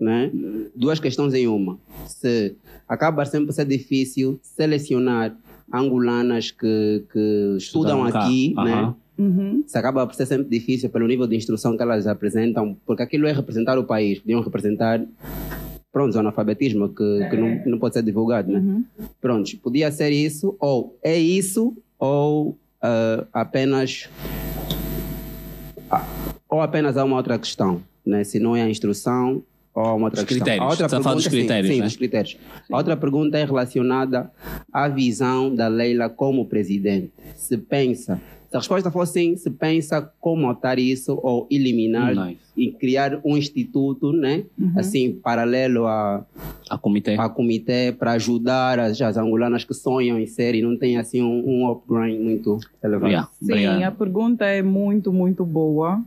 né, duas questões em uma. Se acaba sempre a ser difícil selecionar angolanas que, que estudam aqui, uhum. né? Uhum. Isso acaba por ser sempre difícil pelo nível de instrução que elas apresentam, porque aquilo é representar o país, podiam representar pronto, o analfabetismo que, que não, não pode ser divulgado, né? Uhum. Pronto, podia ser isso, ou é isso, ou uh, apenas ou apenas há uma outra questão, né? Se não é a instrução, ou uma outra os questão. critérios. A outra Está pergunta, dos critérios, sim, sim né? dos critérios. A outra pergunta é relacionada à visão da Leila como presidente. Se pensa Se a resposta for sim, se pensa como alterar isso ou eliminar Nice. e criar um instituto, né? Uhum. Assim, paralelo a, A comitê. a comitê para ajudar as, as angolanas que sonham em ser e não têm assim um, um upgrade muito elevado. Yeah, Sim, obrigado. a pergunta é muito, muito boa.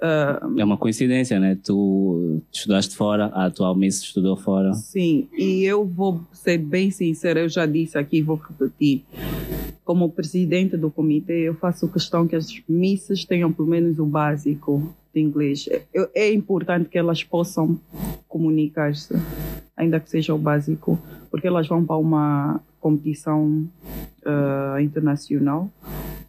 Ah, É uma coincidência, né? Tu estudaste fora, a atual Miss estudou fora. Sim, e eu vou ser bem sincera, eu já disse aqui e vou repetir. Como presidente do comitê, eu faço questão que as missas tenham pelo menos o básico de inglês. É, é importante que elas possam comunicar-se, ainda que seja o básico, porque elas vão para uma competição ah, internacional.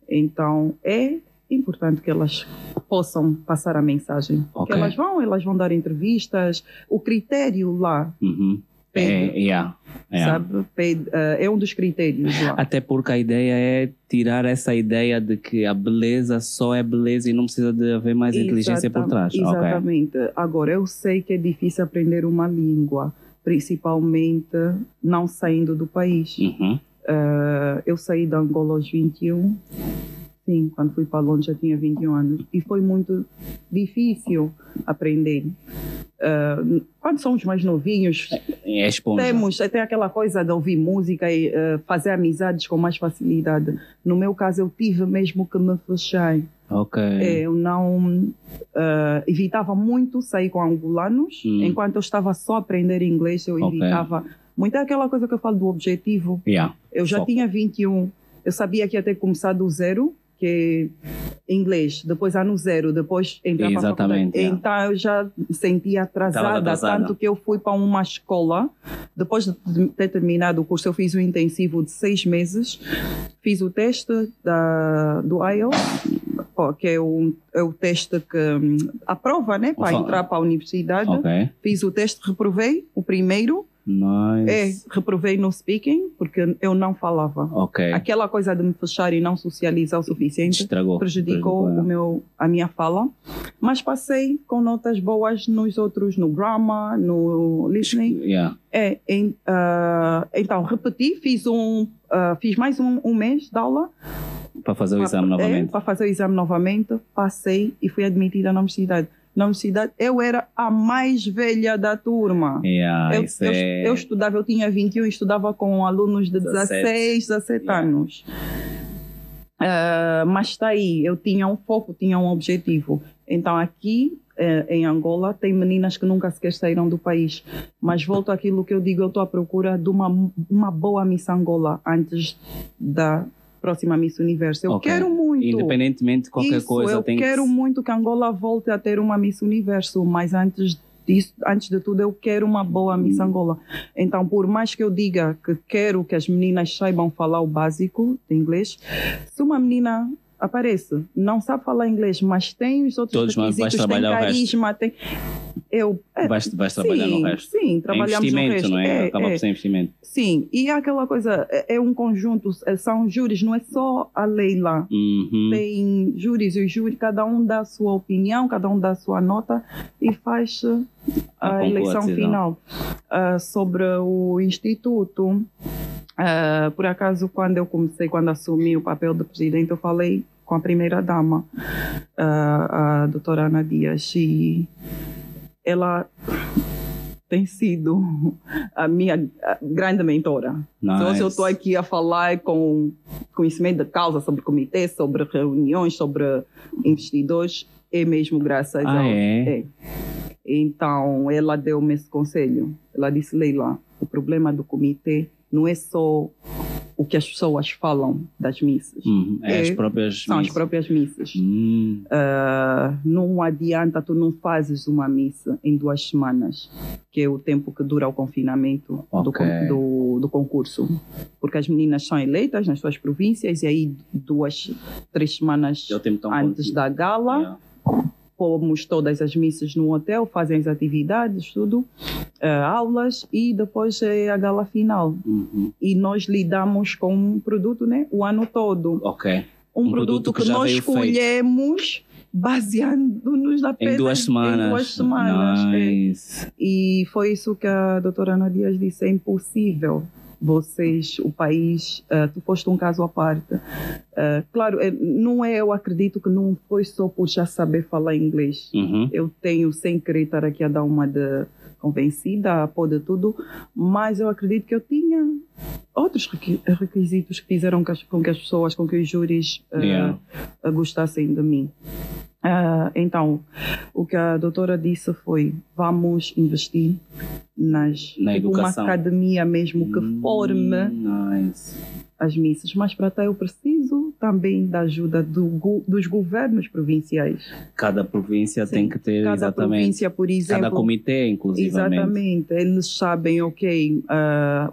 Então, é importante que elas possam passar a mensagem. Ok. Que elas vão, elas vão dar entrevistas. O critério lá, Uhum. É, yeah, yeah. sabe, pede- ah, é um dos critérios lá. Até porque a ideia é tirar essa ideia de que a beleza só é beleza e não precisa de haver mais inteligência por trás. Exatamente. Agora, eu sei que é difícil aprender uma língua, principalmente não saindo do país. Uhum. Ah, eu saí da Angola aos 21, sim, quando fui para Londres já tinha 21 anos, e foi muito difícil aprender. Ah, quando somos mais novinhos, É esponja. temos até aquela coisa de ouvir música e eh, fazer amizades com mais facilidade. No meu caso, eu tive mesmo que me fechar. Ok. Eh, Eu não eh, evitava muito sair com angolanos, Hum. enquanto eu estava só a aprender inglês, eu Ok. evitava. Muito é aquela coisa que eu falo do objetivo. Yeah. Eu já Foco. tinha 21, eu sabia que ia ter que começar do zero, que é inglês, depois ano zero, depois entrar para a Exatamente, faculdade. é. Então eu já sentia atrasada, atrasada. tanto que eu fui para uma escola, depois de ter terminado o curso, eu fiz um intensivo de seis meses, fiz o teste da, do IELTS, que é o, é o teste que hum, a prova, né, para entrar para a universidade. Ok. Fiz o teste, reprovei o primeiro, é, reprovei no speaking, porque eu não falava. Ok. Aquela coisa de me fechar e não socializar o suficiente Estragou. prejudicou Prejudicou, o meu, a minha fala, mas passei com notas boas nos outros, no grammar, no listening. Yeah. É, em, ah, então repeti, fiz um, ah, fiz mais um, um mês de aula Para fazer o exame é, novamente. para fazer o exame novamente, passei e fui admitida na universidade. Na universidade eu era a mais velha da turma. Yeah, Eu, eu, é... eu estudava, eu tinha 21 e estudava com alunos de 17. 16, 17 Yeah. anos. Ah, mas está aí, eu tinha um foco, tinha um objetivo. Então aqui eh, em Angola tem meninas que nunca sequer saíram do país. Mas volto àquilo que eu digo, eu estou à procura de uma, uma boa Miss Angola antes da próxima Miss Universo. Eu Ok. quero muito. Independentemente de qualquer Isso, coisa, eu quero que... muito que Angola volte a ter uma Miss Universo, mas antes disso, antes de tudo, eu quero uma boa Miss Hum. Angola. Então, por mais que eu diga que quero que as meninas saibam falar o básico de inglês, se uma menina aparece, não sabe falar inglês, mas tem os outros Todos requisitos, tem carisma, tem... Eu, é, Vais, vais trabalhar sim, no resto. Sim, É trabalhamos no investimento, resto. não é? É, Acaba é. por ser investimento. Sim, e é aquela coisa, é é um conjunto, é- são júris, não é só a Leila Uhum. tem júris e os júris, cada um dá a sua opinião, cada um dá a sua nota e faz uh, A a, eleição final. Uh, sobre o Instituto, uh, por acaso, quando eu comecei, quando assumi o papel de presidente, eu falei com a primeira-dama, uh, a doutora Ana Dias, e ela tem sido a minha a grande mentora. Então, Nice. se eu estou aqui a falar com conhecimento de causa sobre comitê, sobre reuniões, sobre investidores, é mesmo graças Ah, a é? Então, ela deu-me esse conselho. Ela disse, Leila, o problema do comitê não é só o que as pessoas falam das missas. Uhum. É, É, as próprias... São as missas. próprias missas. Hum. Ah, não adianta, tu não fazes uma missa em duas semanas, que é o tempo que dura o confinamento do, Ok. con- do, do concurso. Porque as meninas são eleitas nas suas províncias e aí duas, três semanas É antes da gala, Yeah. Pomos todas as missas no hotel, fazem as atividades, tudo, ah, aulas e depois é a gala final. Uhum. E nós lidamos com um produto né, o ano todo Ok. um, Um produto, produto que que, nós escolhemos baseando-nos apenas Em duas semanas. Em duas semanas. é. Nice. E foi isso que a doutora Ana Dias disse: é impossível vocês, o país, uh, tu foste um caso à parte. Uh, claro, é, não é, eu acredito que não foi só por já saber falar inglês. Uhum. Eu tenho, sem querer estar aqui a dar uma de convencida, pode tudo, mas eu acredito que eu tinha outros requi- requisitos que fizeram com, que as pessoas, com que os júris uh, Yeah. uh, gostassem de mim. Ah, então, o que a doutora disse foi: vamos investir nas, Na tipo, uma educação. academia mesmo que Hum, forme Nice. as missas. Mas para tal eu preciso também da ajuda do dos governos provinciais. Cada província Sim. tem que ter Cada exatamente. província, por exemplo. Cada comitê, inclusive. Exatamente, eles sabem, ok, ah,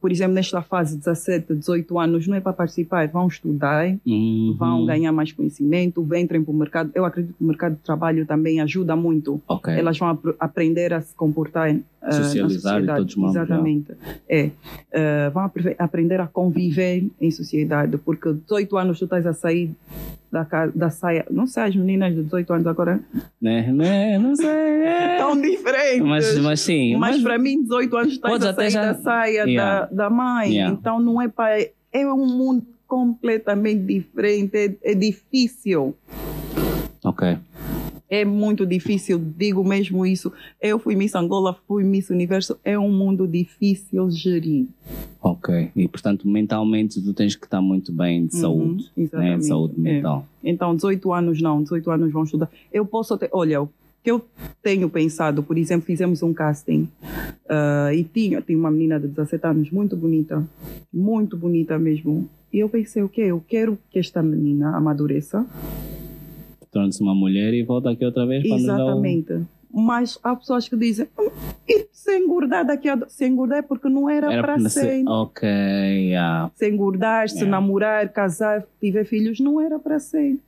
por exemplo, nesta fase 17, 18 anos, não é para participar, vão estudar, Uhum. vão ganhar mais conhecimento, entrem para o mercado. Eu acredito que o mercado de trabalho também ajuda muito. Ok. Elas vão apr- aprender a se comportar na Socializar e sociedade. todos. Exatamente. É, ah, vão apre- aprender a conviver em sociedade, porque 18 anos tu estás a sair da, ca- da saia. Não sei, as meninas de 18 anos agora Né? Né? Não sei. é. tão diferentes. Mas, mas sim. Mas, para mim, 18 anos estás a sair já- da saia Yeah. da, da mãe. Yeah. Então não é para. É um mundo completamente diferente. É, é difícil. Ok. É muito difícil, digo mesmo isso. Eu fui Miss Angola, fui Miss Universo. É um mundo difícil gerir. Ok. E portanto, mentalmente, tu tens que estar muito bem de Uhum, saúde. Né? exatamente. De saúde É. mental. Então, 18 anos não, 18 anos vão estudar. Eu posso ter, olha, o que eu tenho pensado, por exemplo, fizemos um casting ah, e tinha, tinha uma menina de 17 anos, muito bonita, muito bonita mesmo. E eu pensei, o quê? Eu quero que esta menina amadureça. Torna-se uma mulher e volta aqui outra vez para nos dar o... Exatamente. Mas há pessoas que dizem, "Hum, e se engordar daqui a... Se engordar é porque não era, Era para ser. ser. Ok, yeah. Se engordar, se Yeah. namorar, casar, tiver filhos, não era para ser.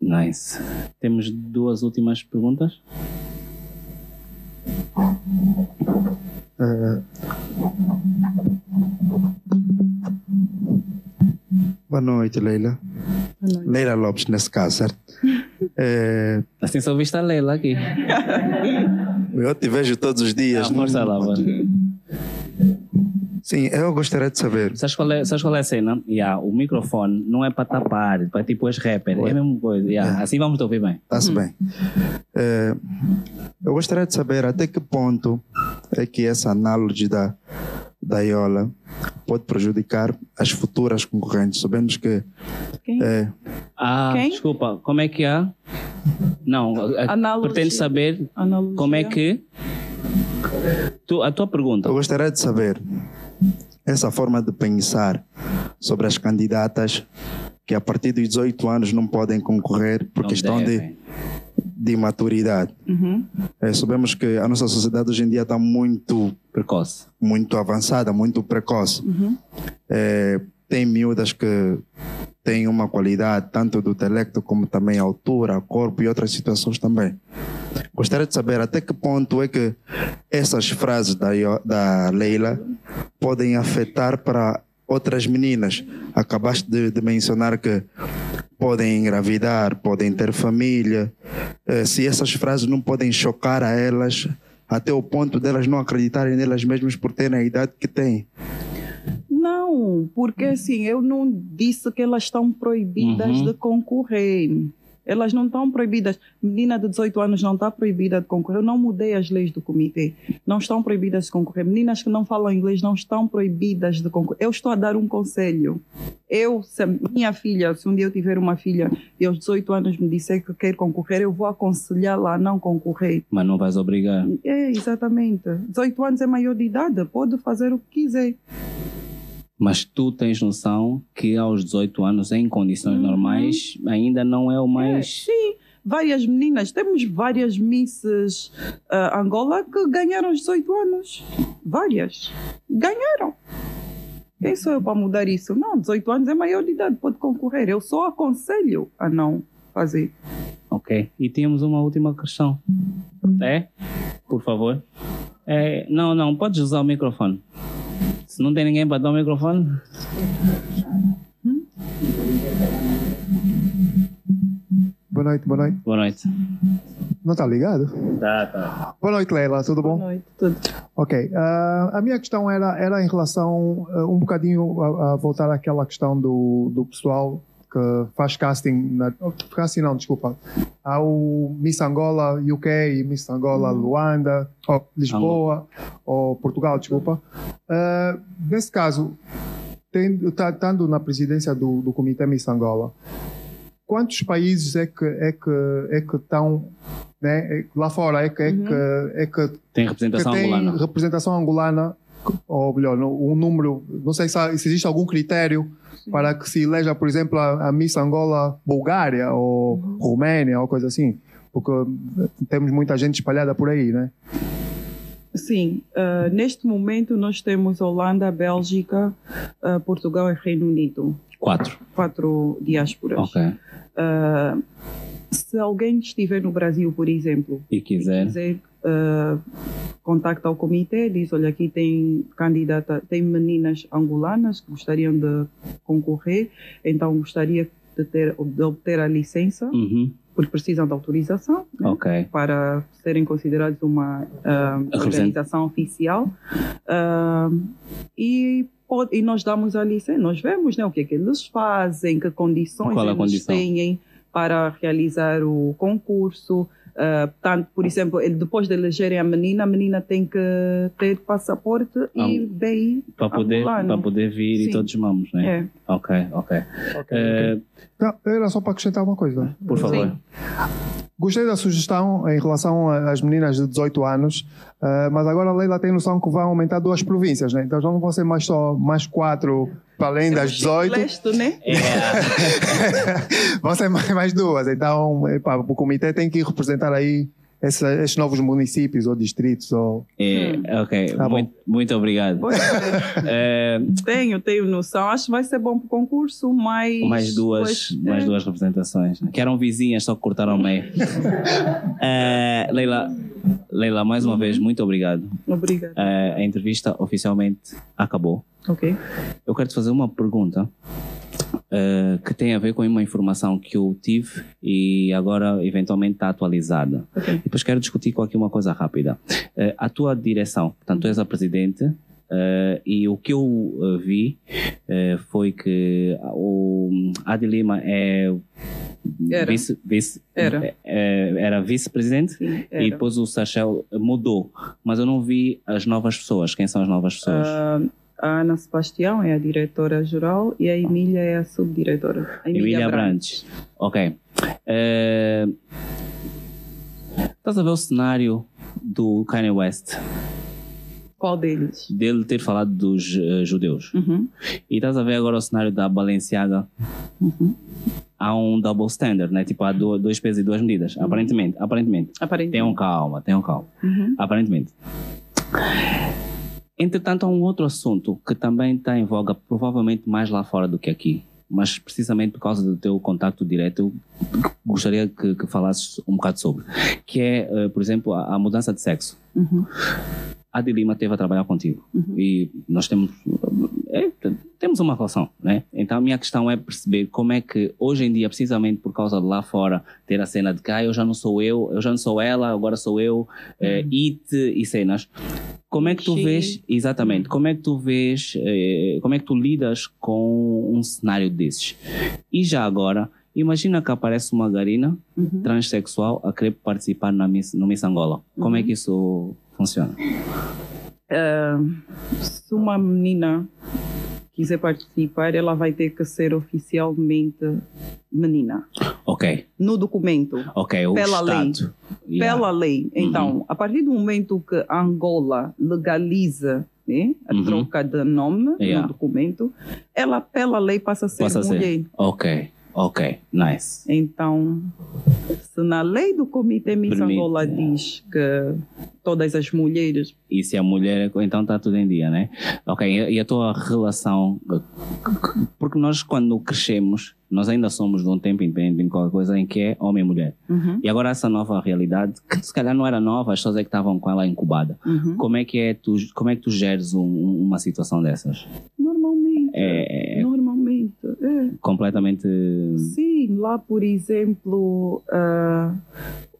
Nice. Temos duas últimas perguntas. Eh, Boa noite, Leila. Boa noite. Leila Lopes, nesse caso, certo? [laughs] Eh, Assim só viste a Leila aqui. eu te vejo todos os dias. Ah, força lá, mano. Sim, eu gostaria de saber. Sabes qual é, sabes qual é a cena? Yeah, o microfone não é para tapar, para tipo as rappers. É a mesma coisa. Yeah, Assim vamos te ouvir bem. Está-se bem. Eh, eu gostaria de saber até que ponto é que essa análise da, da Iola pode prejudicar as futuras concorrentes. Sabemos que Quem? eh, Ah, Quem? desculpa, como é que é? Não, Analogia. pretende saber Analogia. como é que. Tu, a tua pergunta. eu gostaria de saber essa forma de pensar sobre as candidatas que a partir dos 18 anos não podem concorrer por Não questão de, devem. de maturidade. Uhum. Eh, sabemos que a nossa sociedade hoje em dia está muito Precoce. muito avançada, muito precoce. Uhum. Eh, tem miúdas que têm uma qualidade tanto do intelecto como também altura, corpo e outras situações também. Gostaria de saber até que ponto é que essas frases da, da Leila podem afetar para outras meninas. Acabaste de, de mencionar que podem engravidar, podem ter família. Eh, se essas frases não podem chocar a elas até o ponto delas não acreditarem nelas mesmas por terem a idade que têm. Não, porque assim, eu não disse que elas estão proibidas Uhum. de concorrer. Elas não estão proibidas. Menina de 18 anos não está proibida de concorrer. Eu não mudei as leis do comitê. Não estão proibidas de concorrer. Meninas que não falam inglês não estão proibidas de concorrer. Eu estou a dar um conselho. Eu, se a minha filha, se um dia eu tiver uma filha e aos 18 anos me disser que quer concorrer, eu vou aconselhá-la a não concorrer. Mas não vais obrigar. É, exatamente. 18 anos é maior de idade, pode fazer o que quiser. Mas tu tens noção que aos 18 anos, em condições Uhum. normais, ainda não é o É, mais. sim, várias meninas. Temos várias misses ah, Angola que ganharam os 18 anos. Várias. Ganharam. Quem sou eu para mudar isso? Não, 18 anos é maior de idade, pode concorrer. Eu só aconselho a não fazer. Ok. E tínhamos uma última questão. É? Por favor. É, não, não, podes usar o microfone. Se não tem ninguém para dar o microfone. Boa noite, boa noite. Boa noite. Não está ligado? Tá, tá. Boa noite, Leila. Tudo bom? Boa noite, tudo. Ok. ah, a minha questão era, era em relação, ah, um bocadinho a, a voltar àquela questão do, do pessoal que faz casting, na, oh, casting não, desculpa, há o Miss Angola UK Miss Angola Luanda, ou Lisboa, ou Portugal, desculpa. Ah, nesse caso, tá- estando na presidência do, do Comitê Miss Angola, quantos países é que é que é que estão né, é lá fora é que é que é que Tem representação que tem angolana. representação angolana, ou melhor, um número, não sei se existe algum critério para que se eleja, por exemplo, a, a Miss Angola Bulgária ou Roménia ou coisa assim, porque eh, temos muita gente espalhada por aí, né? Sim, ah, neste momento nós temos Holanda, Bélgica, ah, Portugal e Reino Unido. Quatro. Quatro diásporas. Ok. Ah, se alguém estiver no Brasil, por exemplo, E quiser. quiser ah, contacta o comitê, diz, olha, aqui tem candidata, tem meninas angolanas que gostariam de concorrer, então gostaria de, ter, de obter a licença, Uhum. porque precisam de autorização né, Ok. para serem considerados uma Represent- organização oficial. Ah, e, pode- e nós damos a licença, nós vemos né, o que é que eles fazem, que condições Qual é eles condição? têm para realizar o concurso. Ah, tanto, por exemplo, depois de elegerem a menina, a menina tem que ter passaporte e Ah, BI Para poder, para poder vir e Sim. todos vamos, né? É. Ok, ok. Eh, Não, era só para acrescentar uma coisa. por favor. Gostei da sugestão em relação às meninas de 18 anos, ah, mas agora a Leila tem noção que vai aumentar duas províncias, né? Então já não vão ser mais só mais quatro para além das 18. Leste, né? [laughs] Vão ser mais, mais duas. Então, epá, o comitê tem que representar aí essa- esses novos municípios ou distritos. Ou... É, ok, Tá bom. muito, muito obrigado. É. Eh, [laughs] Tenho, tenho noção. Acho que vai ser bom para o concurso, mas. mais duas, pois, mais é. duas representações, né? que eram vizinhas, só que cortaram ao meio. Eh, [laughs] Leila, Leila, mais uma vez, muito obrigado. Obrigada. Eh, a entrevista oficialmente acabou. Ok. Eu quero te fazer uma pergunta eh, que tem a ver com uma informação que eu tive e agora eventualmente está atualizada. Ok. Depois quero discutir com aqui uma coisa rápida. Eh, a tua direção, portanto, tu és a presidente. eh, e o que eu vi foi que o Adi Lima é Era. vice, vice, Era. era vice-presidente e depois o Sachel mudou, mas eu não vi as novas pessoas. Quem são as novas pessoas? Ah, a Ana Sebastião é a diretora-geral e a Emília é a subdiretora. A Emília Brandes. Brandes. Ok. Eh, Estás a ver o cenário do Kanye West, Qual deles? dele ter falado dos eh, judeus. Uhum. E estás a ver agora o cenário da Balenciaga. Há um double standard, né? Tipo, há do- dois pesos e duas medidas. Aparentemente, aparentemente. Aparentemente. Tenham calma, tenham calma. Uhum. Aparentemente. Entretanto, há um outro assunto que também está em voga, provavelmente mais lá fora do que aqui. Mas precisamente por causa do teu contacto direto, eu gostaria que, que falasses um bocado sobre. Que é, eh, por exemplo, a, a mudança de sexo. Uhum. A de Lima teve a trabalhar contigo e nós temos é, temos uma relação, né? Então a minha questão é perceber como é que hoje em dia, precisamente por causa de lá fora ter a cena de que ah, eu já não sou eu, eu já não sou ela, agora sou eu, eh, it e cenas. Como é que tu Sim. vês, exatamente, como é que tu vês, eh, como é que tu lidas com um cenário desses? E já agora, imagina que aparece uma garina Uhum. transexual a querer participar na Miss, no Miss Angola. Como é que isso funciona? Ah, se uma menina quiser participar, ela vai ter que ser oficialmente menina. Ok, No documento. ok, o Pela lei. Estado. Yeah. Pela lei. Então, Uhum. a partir do momento que Angola legaliza né, a Uhum. troca de nome Yeah. no documento, ela, pela lei, passa a ser Passa a ser. mulher. Ok, ok, nice. Então, se na lei do Comitê Miss Permite, Angola é. diz que todas as mulheres E se a mulher, então está tudo em dia, né? Ok, e a tua relação? Porque nós, quando crescemos, nós ainda somos de um tempo independente de qualquer coisa em que é homem e mulher. Uhum. E agora essa nova realidade, que se calhar não era nova, as pessoas é que estavam com ela incubada. Uhum. Como é que é tu, como é que tu geres um- um- uma situação dessas? Normalmente. É, é Normalmente. É. completamente Sim, lá, por exemplo, ah,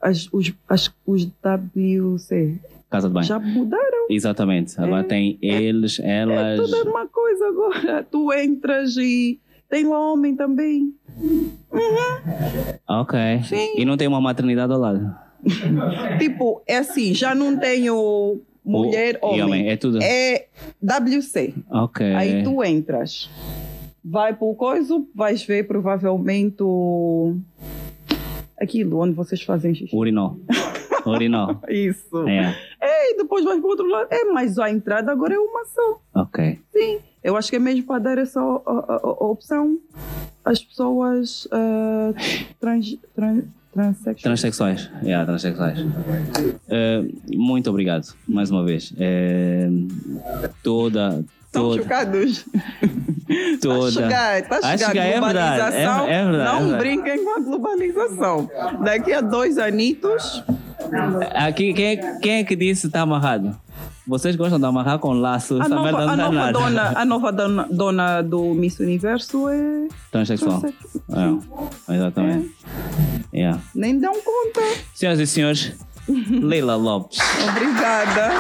as, os, as, os WC Casa de banho. já mudaram. Exatamente. Agora tem eles, É elas. tudo a mesma coisa agora. Tu entras e tem lá homem também. Ok. Sim. E não tem uma maternidade ao lado. [laughs] Tipo, é assim, já não tenho mulher, O- e homem. É tudo. É WC. Ok. Aí tu entras. Vai pro coisa, vais ver provavelmente o... aquilo onde vocês fazem xixi. Urinol. [laughs] Urinol. Isso. É. É, e depois vais pro outro lado. É, mas a entrada agora é uma só. Ok. Sim. Eu acho que é mesmo para dar essa o- o- o- opção às pessoas ah, trans, trans, transexuais. Transsexuais. Yeah, transsexuais. Eh, muito obrigado, mais uma vez. Eh, toda. Toda. chocados. [laughs] toda. Está a chegar, está a A chegar chegar, a é verdade, é- é verdade, não é brinquem com a globalização. Daqui a dois anitos, Aqui, quem, é- quem é que disse que está amarrado? Vocês gostam de amarrar com laço? a Essa nova, a nova, dona, a nova dona, dona do Miss Universo é Transexual. transexual. É, exatamente. Yeah. Nem dão conta. Senhoras e senhores, [laughs] Leila Lopes. Obrigada.